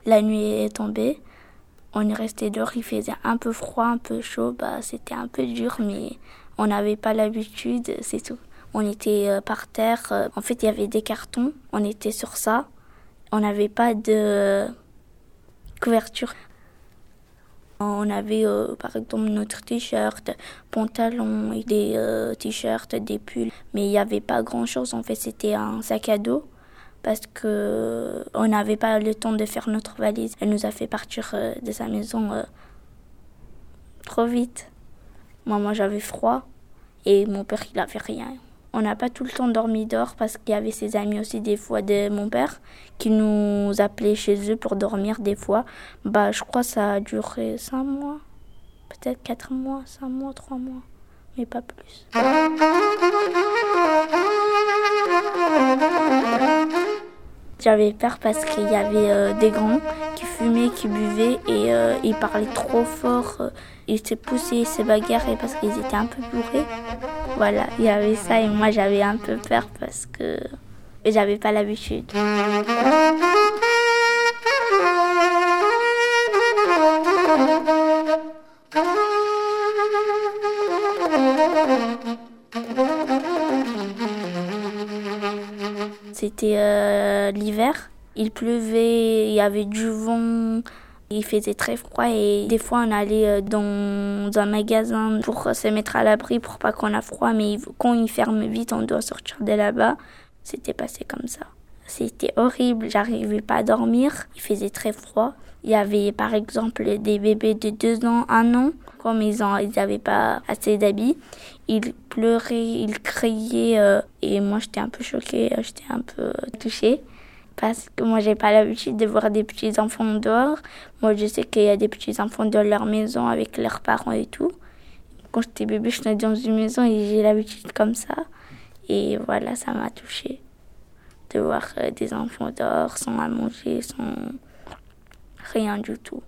La nuit est tombée. On est resté dehors, il faisait un peu froid, un peu chaud. Bah, c'était un peu dur, mais on n'avait pas l'habitude, c'est tout. On était euh, par terre. euh, En fait, il y avait des cartons. On était sur ça. On n'avait pas de couverture. On avait euh, par exemple notre t-shirt, pantalon, et des euh, t-shirts, des pulls. Mais il n'y avait pas grand-chose. En fait, c'était un sac à dos parce que on n'avait pas le temps de faire notre valise. Elle nous a fait partir euh, de sa maison euh, trop vite. Moi, moi j'avais froid et mon père, il avait rien. On n'a pas tout le temps dormi dehors parce qu'il y avait ses amis aussi des fois de mon père qui nous appelaient chez eux pour dormir des fois. Bah, je crois que ça a duré cinq mois, peut-être quatre mois, cinq mois, trois mois, mais pas plus. J'avais peur parce qu'il y avait euh, des grands qui fumaient, qui buvaient et euh, ils parlaient trop fort. euh, ils se poussaient, ils se bagarraient parce qu'ils étaient un peu bourrés. Voilà, il y avait ça et moi j'avais un peu peur parce que j'avais pas l'habitude. Euh, l'hiver. Il pleuvait, il y avait du vent, il faisait très froid et des fois on allait euh, dans un magasin pour se mettre à l'abri pour pas qu'on a froid, mais quand il ferme vite, on doit sortir de là-bas. C'était passé comme ça. C'était horrible, j'arrivais pas à dormir, il faisait très froid. Il y avait par exemple des bébés de 2 ans, 1 an, comme ils n'avaient ils pas assez d'habits. Ils pleuraient, ils criaient euh, et moi j'étais un peu choquée, euh, j'étais un peu touchée parce que moi j'ai pas l'habitude de voir des petits enfants dehors. Moi je sais qu'il y a des petits enfants dans leur maison avec leurs parents et tout. Quand j'étais bébé, je suis dans une maison et j'ai l'habitude comme ça. Et voilà, ça m'a touchée. de voir euh, des enfants dehors sans à manger, sans rien du tout.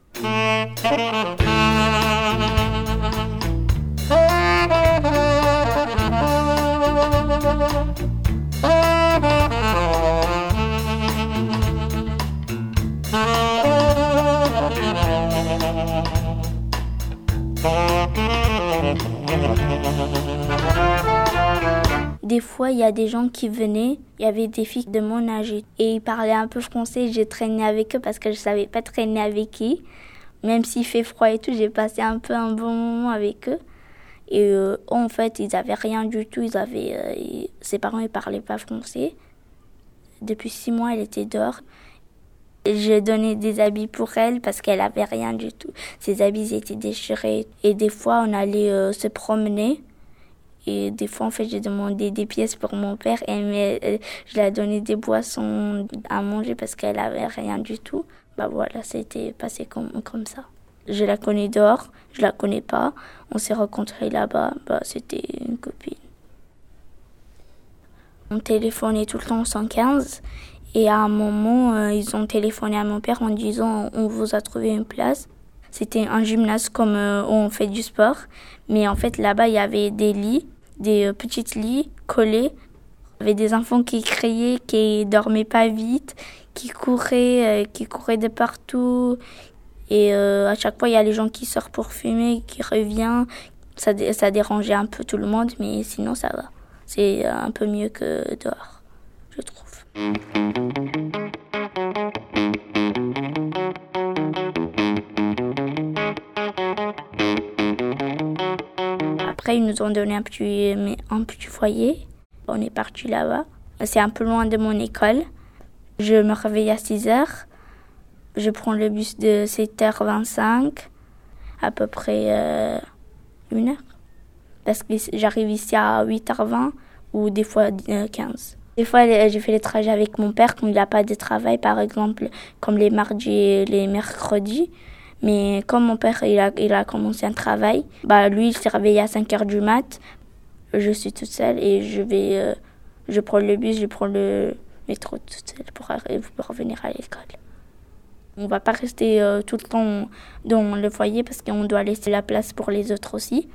Des fois, il y a des gens qui venaient, il y avait des filles de mon âge et ils parlaient un peu français. J'ai traîné avec eux parce que je savais pas traîner avec qui. Même s'il fait froid et tout, j'ai passé un peu un bon moment avec eux. Et euh, en fait, ils avaient rien du tout. Ils avaient, euh, ses parents ne parlaient pas français. Depuis six mois, elle était dehors. J'ai donné des habits pour elle parce qu'elle avait rien du tout. Ses habits étaient déchirés. Et des fois, on allait euh, se promener. Et des fois, en fait, j'ai demandé des pièces pour mon père et mais, euh, je lui ai donné des boissons à manger parce qu'elle avait rien du tout. Bah voilà, c'était passé comme, comme ça. Je la connais dehors, je la connais pas. On s'est rencontrés là-bas, bah c'était une copine. On téléphonait tout le temps au 115 et à un moment, euh, ils ont téléphoné à mon père en disant on vous a trouvé une place. C'était un gymnase comme euh, où on fait du sport, mais en fait là-bas il y avait des lits, des euh, petites lits collés. Il y avait des enfants qui criaient, qui dormaient pas vite, qui couraient, euh, qui couraient de partout. Et à chaque fois il y a les gens qui sortent pour fumer, qui reviennent. Ça, ça dérangeait un peu tout le monde, mais sinon ça va. C'est un peu mieux que dehors, je trouve. Après, ils nous ont donné un petit, un petit foyer. On est parti là-bas. C'est un peu loin de mon école. Je me réveille à 6 heures. Je prends le bus de 7h25, à peu près euh, une heure. Parce que j'arrive ici à 8h20 ou des fois euh, 15. Des fois, j'ai fait les trajets avec mon père quand il n'a pas de travail, par exemple, comme les mardis et les mercredis. Mais comme mon père, il a, commencé un travail, bah lui, il s'est réveillé à 5 heures du mat. Je suis toute seule et je vais, euh, je prends le bus, je prends le métro toute seule pour revenir à l'école. On va pas rester euh, tout le temps dans le foyer parce qu'on doit laisser la place pour les autres aussi.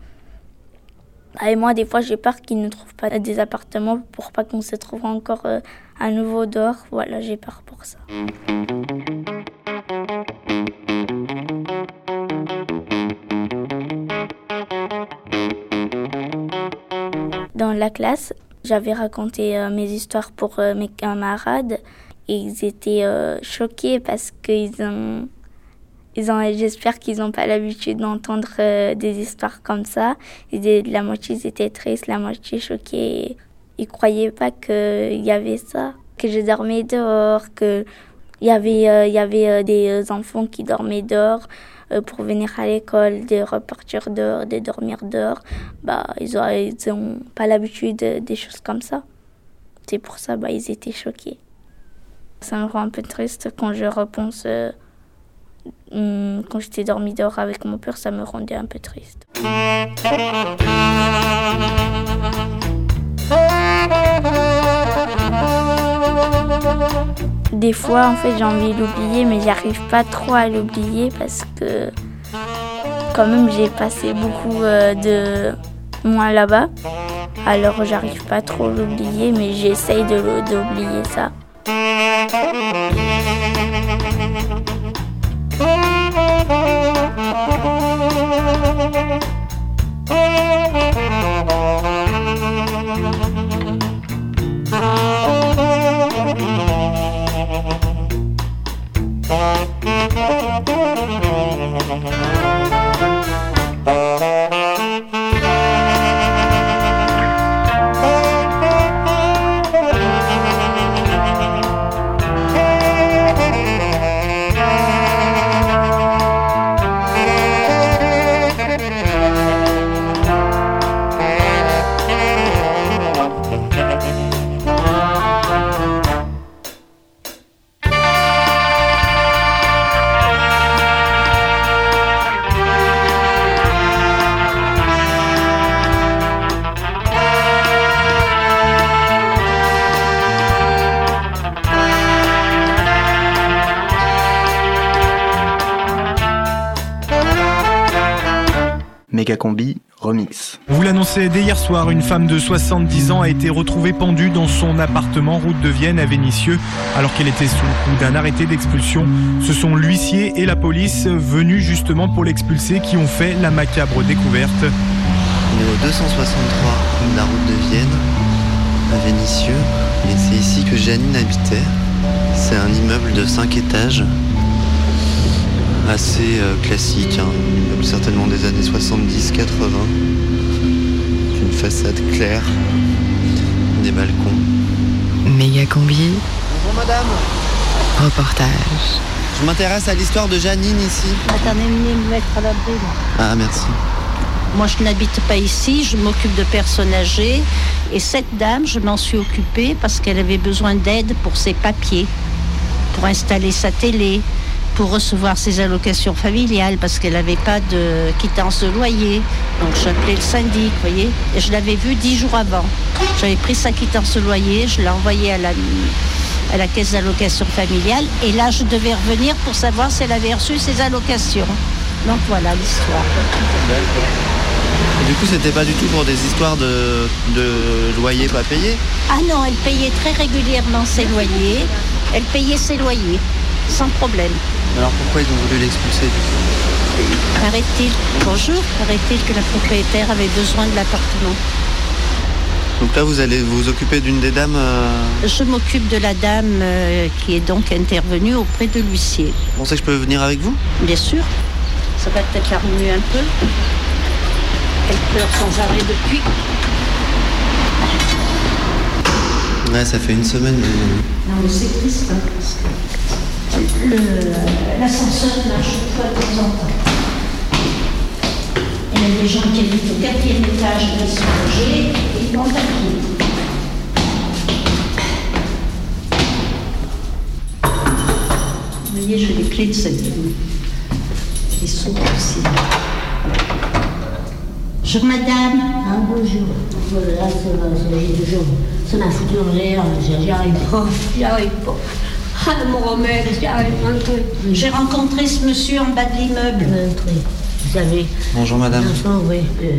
Ah, Et moi, des fois, j'ai peur qu'ils ne trouvent pas des appartements pour pas qu'on se trouve encore euh, à nouveau dehors. Voilà, j'ai peur pour ça. Dans la classe, j'avais raconté euh, mes histoires pour euh, mes camarades et ils étaient choqués parce qu'ils ont, ils ont, j'espère qu'ils n'ont pas l'habitude d'entendre euh, des histoires comme ça. La moitié ils étaient tristes, la moitié choqués. Ils croyaient pas qu'il y avait ça, que je dormais dehors, que il y avait, euh, y avait euh, des enfants qui dormaient dehors pour venir à l'école, de repartir dehors, de dormir dehors. Bah, ils ont, ils ont pas l'habitude de- des choses comme ça. C'est pour ça, bah, étaient choqués. Ça me rend un peu triste quand je repense. Quand j'étais dormi dehors avec mon père, ça me rendait un peu triste. Des fois, en fait, j'ai envie de l'oublier, mais j'arrive pas trop à l'oublier parce que, quand même, j'ai passé beaucoup euh, de mois là-bas. Alors, j'arrive pas trop à l'oublier, mais j'essaye de l'ou- d'oublier ça. Thank Mégacombi remix. Vous l'annoncez dès hier soir, une femme de 70 ans a été retrouvée pendue dans son appartement route de Vienne à Vénissieux alors qu'elle était sous le coup d'un arrêté d'expulsion. Ce sont l'huissier et la police venus justement pour l'expulser qui ont fait la macabre découverte. On est au 263 de la route de Vienne, à Vénissieux, et c'est ici que Janine habitait. C'est un immeuble de 5 étages, assez euh, classique, hein, certainement des années 70-80, une façade claire, des balcons. Mégacombi, Bonjour madame, reportage. je m'intéresse à l'histoire de Janine ici. Attendez, venez me mettre à l'abri. Ah merci. Moi, je n'habite pas ici, je m'occupe de personnes âgées. Et cette dame, je m'en suis occupée parce qu'elle avait besoin d'aide pour ses papiers, pour installer sa télé, pour recevoir ses allocations familiales parce qu'elle n'avait pas de quittance de loyer. Donc j'appelais le syndic, vous voyez. Et je l'avais vue dix jours avant. J'avais pris sa quittance de loyer, je l'ai envoyée à la, à la caisse d'allocations familiales. Et là, je devais revenir pour savoir si elle avait reçu ses allocations. Donc voilà l'histoire. Du coup, c'était pas du tout pour des histoires de, de loyer pas payé Ah non, elle payait très régulièrement ses loyers. Elle payait ses loyers, sans problème. Alors pourquoi ils ont voulu l'expulser Paraît-il, bonjour, paraît-il que la propriétaire avait besoin de l'appartement. Donc là, vous allez vous occuper d'une des dames. euh, Je m'occupe de la dame euh, qui est donc intervenue auprès de l'huissier. Vous pensez que je peux venir avec vous? Bien sûr, ça va peut-être la remuer un peu. Elle pleure sans arrêt depuis. Ouais, ça fait une semaine. mais- Non mais c'est triste, hein, parce que l'ascenseur marche une fois de temps en temps. Il y a des gens qui habitent au quatrième étage qui sont logés et ils vont à pied. Vous voyez, j'ai les clés de cette vie. Les sous aussi. Bonjour madame. Ah, bonjour. Voilà, c'est vrai, c'est m'a foutu en l'air, j'y arrive pas. J'y arrive pas. Ah, mon arrive pas. Entrez. J'ai rencontré ce monsieur en bas de l'immeuble. Vous savez. Bonjour madame. L'enfant, oui. euh,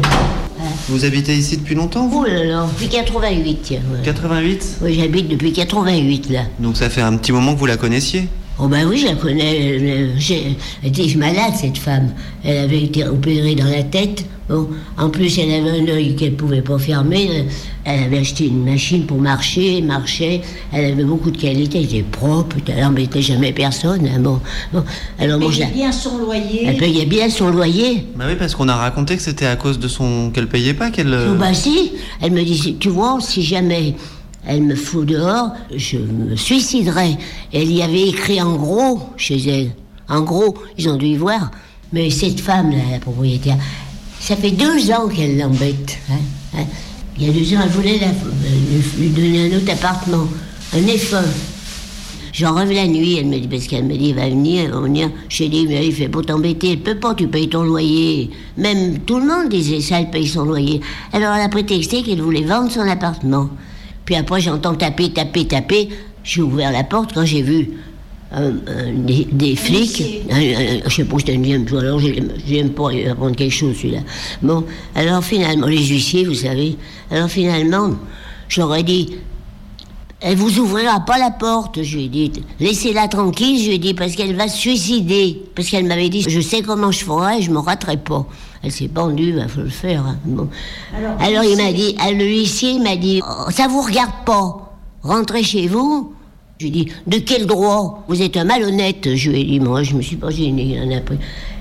Vous habitez ici depuis longtemps vous Oh là là, depuis 88, tiens. ouais. 88 Oui, j'habite depuis 88, là. Donc ça fait un petit moment que vous la connaissiez Oh ben oui, je la connais. j'ai- Elle était malade, cette femme. Elle avait été opérée dans la tête. Bon, en plus, elle avait un œil qu'elle pouvait pas fermer. Elle avait acheté une machine pour marcher, marchait. Elle avait beaucoup de qualités. Elle était propre, elle n'embêtait jamais personne. hein, Bon. Alors la- payait bien son loyer. Elle payait bien son loyer. Bah oui, parce qu'on a raconté que c'était à cause de son qu'elle payait pas qu'elle. euh, Oh, bah si, elle me disait, tu vois, si jamais elle me fout dehors, je me suiciderai. Elle y avait écrit en gros chez elle. En gros, ils ont dû y voir. Mais cette femme, là, la propriétaire, ça fait deux ans qu'elle l'embête. hein, hein. Il y a deux ans, elle voulait la- lui, donner un autre appartement, un F1. J'en rêve la nuit, elle me dit, parce qu'elle me dit, va venir, elle va venir. J'ai dit, mais il fait pas t'embêter, elle peut pas, tu payes ton loyer. Même tout le monde disait ça, elle paye son loyer. Alors elle a prétexté qu'elle voulait vendre son appartement. Puis après, j'entends taper, taper, taper. J'ai ouvert la porte quand j'ai vu euh, euh, des, des flics. Un- un- je sais pas, c'était une deuxième fois, alors j'aime pas apprendre quelque chose, celui-là. Bon, alors finalement, les huissiers, vous savez, alors finalement, j'aurais dit, elle vous ouvrira pas la porte, je lui ai dit. Laissez-la tranquille, je lui ai dit, parce qu'elle va se suicider. Parce qu'elle m'avait dit, je sais comment je ferai, je me raterai pas. Elle s'est pendue, il faut le faire. hein. Bon. Alors, il m'a dit, ah, le huissier il m'a dit, Oh, ça vous regarde pas. Rentrez chez vous. Je lui ai dit, de quel droit? Vous êtes un malhonnête. Je lui ai dit, moi, je me suis pas gêné. il en a pris.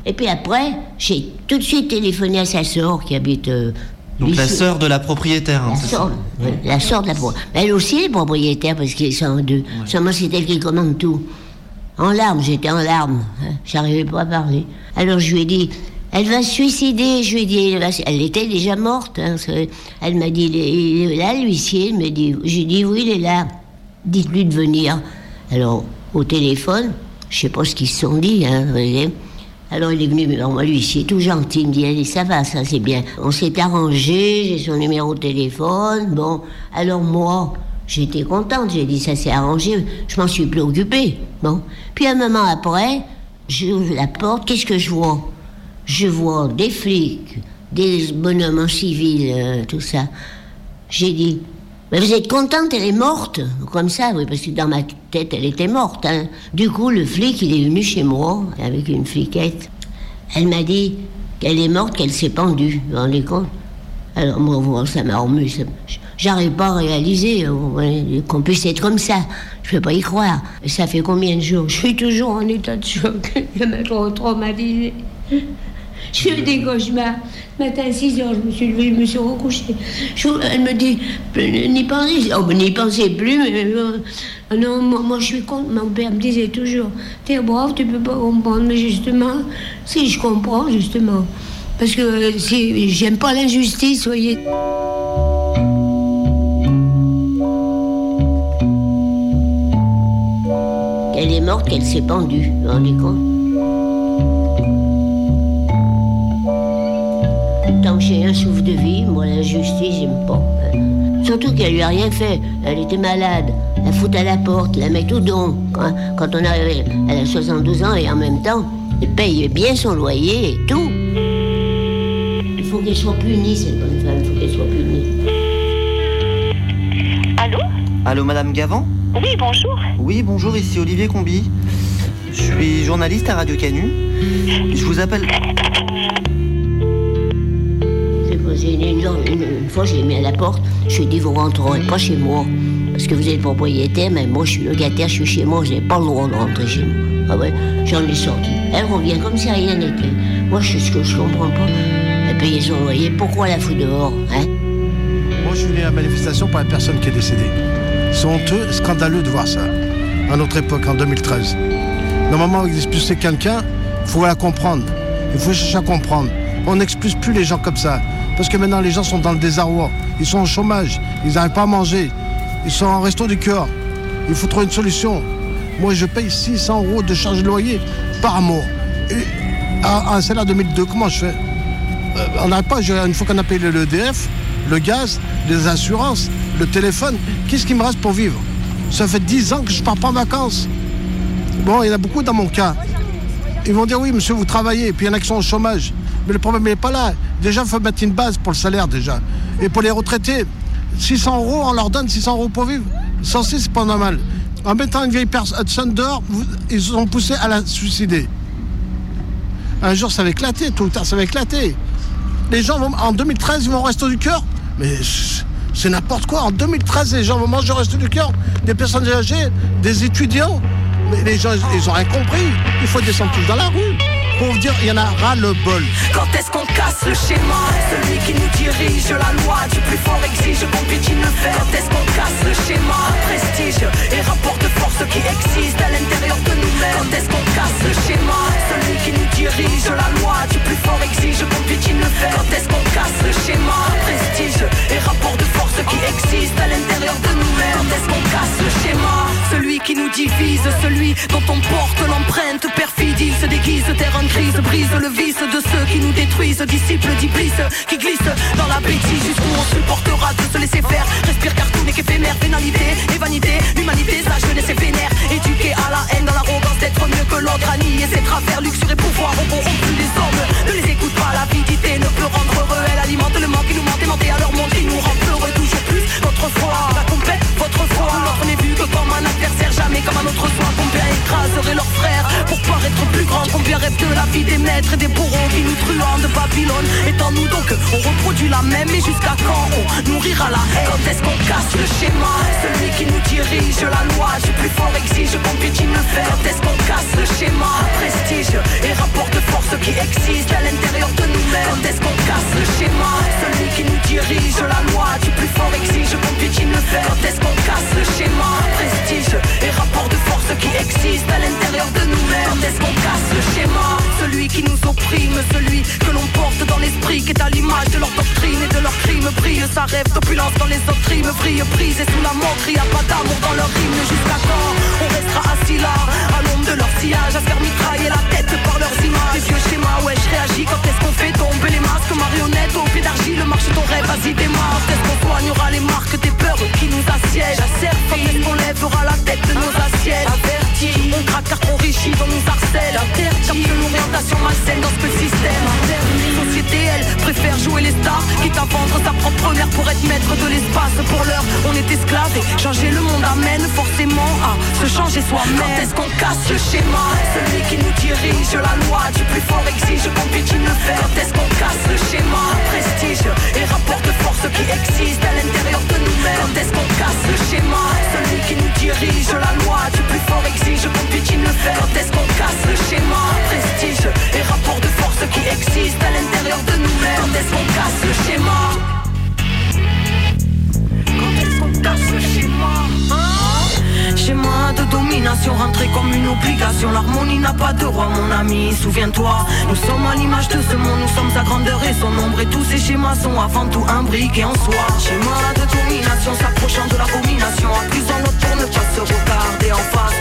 Et puis après, j'ai tout de suite téléphoné à sa sœur qui habite. euh, Donc la sœur de la propriétaire. hein, La sœur, ouais, la sœur de la pro- Elle aussi est propriétaire parce qu'ils sont deux. Seulement c'est elle qui commande tout. En larmes, j'étais en larmes. hein. J'arrivais pas à parler. Alors je lui ai dit, elle va se suicider. Je lui ai dit, elle, va se- elle était déjà morte. hein, Elle m'a dit, il est, là l'huissier. Elle me dit, j'ai dit oui, il est là. Dites-lui de venir. Alors au téléphone, je sais pas ce qu'ils se sont dit. Hein, vous voyez. Alors il est venu vers moi, l'huissier, tout gentil, il me dit, allez, ça va, ça c'est bien. On s'est arrangé, j'ai son numéro de téléphone, bon. Alors moi, j'étais contente, j'ai dit, ça s'est arrangé, je m'en suis plus occupée, bon. Puis un moment après, j'ouvre la porte, qu'est-ce que je vois? Je vois des flics, des bonhommes en civil, euh, tout ça. J'ai dit, mais vous êtes contente, elle est morte Comme ça, oui, parce que dans ma tête, elle était morte. hein. Du coup, le flic, il est venu chez moi avec une fliquette. Elle m'a dit qu'elle est morte, qu'elle s'est pendue. Vous vous rendez compte? Alors, moi, ça m'a remu. ça- J'arrive pas à réaliser qu'on puisse être comme ça. Je peux pas y croire. Ça fait combien de jours? Je suis toujours en état de choc. Ça m'a trop traumatisé. Je fais des cauchemars. Ce matin à 6 heures, je me suis levée, je me suis recouchée. Elle me dit, n'y pensez, oh, n'y pensez plus, mais euh, non, moi, je suis contre. Mon père me disait toujours, t'es brave, tu peux pas comprendre. Mais justement, si je comprends, justement. Parce que si, j'aime pas l'injustice, voyez. Elle est morte, qu'elle s'est pendue, vous vous rendez compte? Tant que j'ai un souffle de vie, moi, la justice, j'aime pas. Surtout qu'elle lui a rien fait. Elle était malade. La foutre à la porte, la mettre au don. Quand, quand on arrive, elle a 72 ans et en même temps, elle paye bien son loyer et tout. Il faut qu'elle soit punie, cette bonne femme. Il faut qu'elle soit punie. Allô Allô, Madame Gavant Oui, bonjour. Oui, bonjour, ici Olivier Combi. Je suis journaliste à Radio Canu. Je vous appelle. Une- fois, j'ai mis à la porte. Je lui ai dit, vous rentrerez pas chez moi. Parce que vous êtes propriétaire, mais moi, je suis locataire, je suis chez moi, j'ai pas le droit de rentrer chez moi. Ah ouais, j'en ai sorti. Elle revient comme si rien n'était. Moi, je, ce que je comprends pas, elle paye son loyer, pourquoi la fout dehors, hein? Moi, je suis venu à la manifestation pour la personne qui est décédée. C'est honteux, scandaleux de voir ça. À notre époque, en 2013. Normalement, expulser quelqu'un, il faut la comprendre. Il faut chercher à comprendre. On n'expulse plus les gens comme ça. Parce que maintenant, les gens sont dans le désarroi. Ils sont au chômage. Ils n'arrivent pas à manger. Ils sont en resto du cœur. Il faut trouver une solution. Moi, je paye 600 euros de charge de loyer par mois. Un salaire de 2002, comment je fais? Euh, on n'arrête pas, une fois qu'on a payé le EDF, le gaz, les assurances, le téléphone, qu'est-ce qui me reste pour vivre? Ça fait 10 ans que je pars pas en vacances. Bon, il y en a beaucoup dans mon cas. Ils vont dire oui, monsieur, vous travaillez, et puis il y en a qui sont au chômage. Mais le problème n'est pas là. Déjà, il faut mettre une base pour le salaire, déjà. Et pour les retraités, 600 euros, on leur donne 600 euros pour vivre. 106, c'est pas normal. En mettant une vieille personne dehors, ils se sont poussés à la suicider. Un jour, ça va éclater, tôt ou tard, ça va éclater. Les gens vont, en 2013, ils vont au resto du cœur. Mais c'est n'importe quoi. En 2013, les gens vont manger au resto du cœur. Des personnes âgées, des étudiants. Mais les gens, ils ont rien compris. Il faut descendre tous dans la rue. Pour vous dire, il y en a ras le bol. Quand est-ce qu'on casse le schéma? Celui qui nous dirige, la loi du plus fort exige qu'on Quand est-ce qu'on casse le schéma? Prestige et rapport de force qui existent à l'intérieur de nous-mêmes. Quand est-ce qu'on casse le schéma? Celui qui nous dirige, la loi du plus fort exige qu'on Quand est-ce qu'on casse le schéma? Prestige et rapport de force qui existent à l'intérieur de nous-mêmes. Quand est-ce qu'on casse le schéma? Celui qui nous divise, celui dont on porte l'empreinte perfidie se déguise, terre brise le vice de ceux qui nous détruisent, disciples d'Iblis qui glissent dans la bêtise jusqu'où on supportera de se laisser faire. Respire cartoon et qu'éphémère, vénalité et vanité, l'humanité, sa jeunesse est vénère, éduquée à la haine dans l'arrogance d'être mieux que l'autre, à nier ses travers, luxure et pouvoir, rompt plus les hommes. Ne les écoute pas, l'avidité ne peut rendre heureux, elle alimente le manque, ils nous mentent et mentent à leur monde, ils nous rend peureux toujours plus. Notre foi, la compète, votre foi, l'autre n'est vu que comme de la vie des maîtres et des bourreaux qui nous truand de Babylone. Étant-nous donc, on reproduit la même, et jusqu'à quand on nourrira la haine? Quand est-ce qu'on casse le schéma? Celui qui nous dirige, la loi du plus fort exige qu'on piétine le fer. Quand est-ce qu'on casse le schéma? Prestige et rapport de force qui existent à l'intérieur de nous-mêmes. Quand est-ce qu'on casse le schéma? Celui qui nous dirige, la loi du plus fort exige qu'on piétine le fer. Quand est-ce qu'on casse le schéma? Prestige et rapport de force qui existent à l'intérieur de nous-mêmes. Quand est-ce qu'on casse le schéma? Celui qui nous opprime, celui que l'on porte dans l'esprit, qui est à l'image de leur doctrine et de leurs crimes. Brille sa rêve d'opulence dans les autres rimes, brille prise et sous la y a pas d'amour dans leur rime. Jusqu'à quand? On restera assis là, à l'ombre de leur sillage, à se faire mitrailler la tête par leurs images. Des vieux schémas, ouais, je réagis quand est-ce qu'on fait tomber les masques? Marionnettes au pied d'argile, marche ton rêve, vas-y démarre. Quand est-ce qu'on soignera les marques des peurs qui nous assiègent? Quand est-ce qu'on lèvera la tête de nos assiettes? Averti. On craque car on richit, on nous harcèle. Capte l'orientation malsaine dans ce système. Société, elle, préfère jouer les stars, quitte à vendre sa propre mère pour être maître de l'espace. Pour l'heure, on est esclave et changer le monde amène forcément à se changer soi-même. Quand est-ce qu'on casse le schéma? Celui qui nous dirige, la loi du plus fort exige qu'on piétine le. Quand est-ce qu'on casse le schéma? Prestige et rapport de force qui existent à l'intérieur de nous-mêmes. Quand est-ce qu'on casse le schéma? Celui qui nous dirige, la loi du plus exige qu'on. Quand est-ce qu'on casse le schéma Prestige et rapport de force qui existent à l'intérieur de nous-mêmes. Quand est-ce qu'on casse le schéma Quand est-ce qu'on casse le schéma Hein Schéma de domination rentré comme une obligation. L'harmonie n'a pas de roi mon ami, souviens-toi. Nous sommes à l'image de ce monde, nous sommes sa grandeur et son ombre. Et tous ces schémas sont avant tout imbriqués en soi. Schéma de domination s'approchant de l'abomination À plus en autre pour ne pas se regarder en face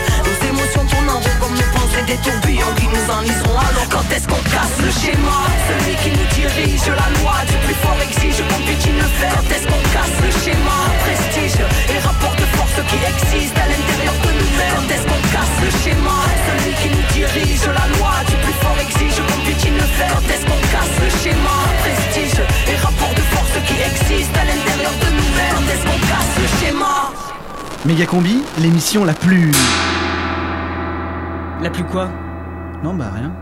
des tourbillons Qui nous enliseront alors quand est-ce qu'on casse le schéma? Celui qui nous dirige, la loi du plus fort exige qu'on piétine le fer Quand est-ce qu'on casse le schéma? Prestige et rapport de force qui existent à l'intérieur de nous-mêmes. Quand est-ce qu'on casse le schéma? Celui qui nous dirige, la loi du plus fort exige qu'on piétine le fer Quand est-ce qu'on casse le schéma? Prestige et rapport de force qui existent à l'intérieur de nous-mêmes. Quand est-ce qu'on casse le schéma? Méga Combi, l'émission la plus. La plus quoi? Non, bah rien.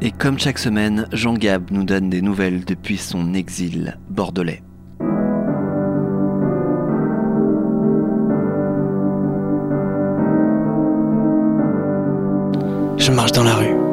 Et comme chaque semaine, Jean Gab nous donne des nouvelles depuis son exil bordelais. Je marche dans la rue.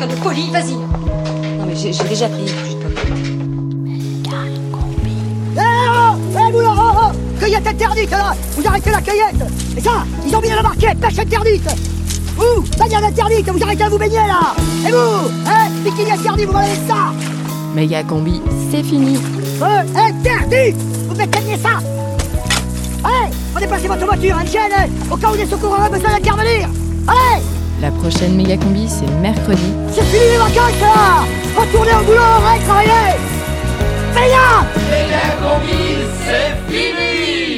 Quelqu'un de poli, vas-y. Non, mais j'ai déjà pris du jus de pomme. Eh oh Eh vous là oh, oh Cueillette interdite là. Vous arrêtez la cueillette. Et ça Ils ont mis la marquette Pêche interdite. Vous Bagnole interdite Vous arrêtez de vous baigner là. Et vous Eh Bikini interdit Vous m'enlevez ça. Méga combi, c'est fini. Euh, interdit. Vous faites gagner ça. Allez Prenez placez votre voiture, une chaîne Au cas où les secours auraient besoin d'intervenir. Allez La prochaine méga combi, c'est mercredi. C'est fini les vacances là Retournez au boulot, allez travailler. Payant Méga combi, c'est fini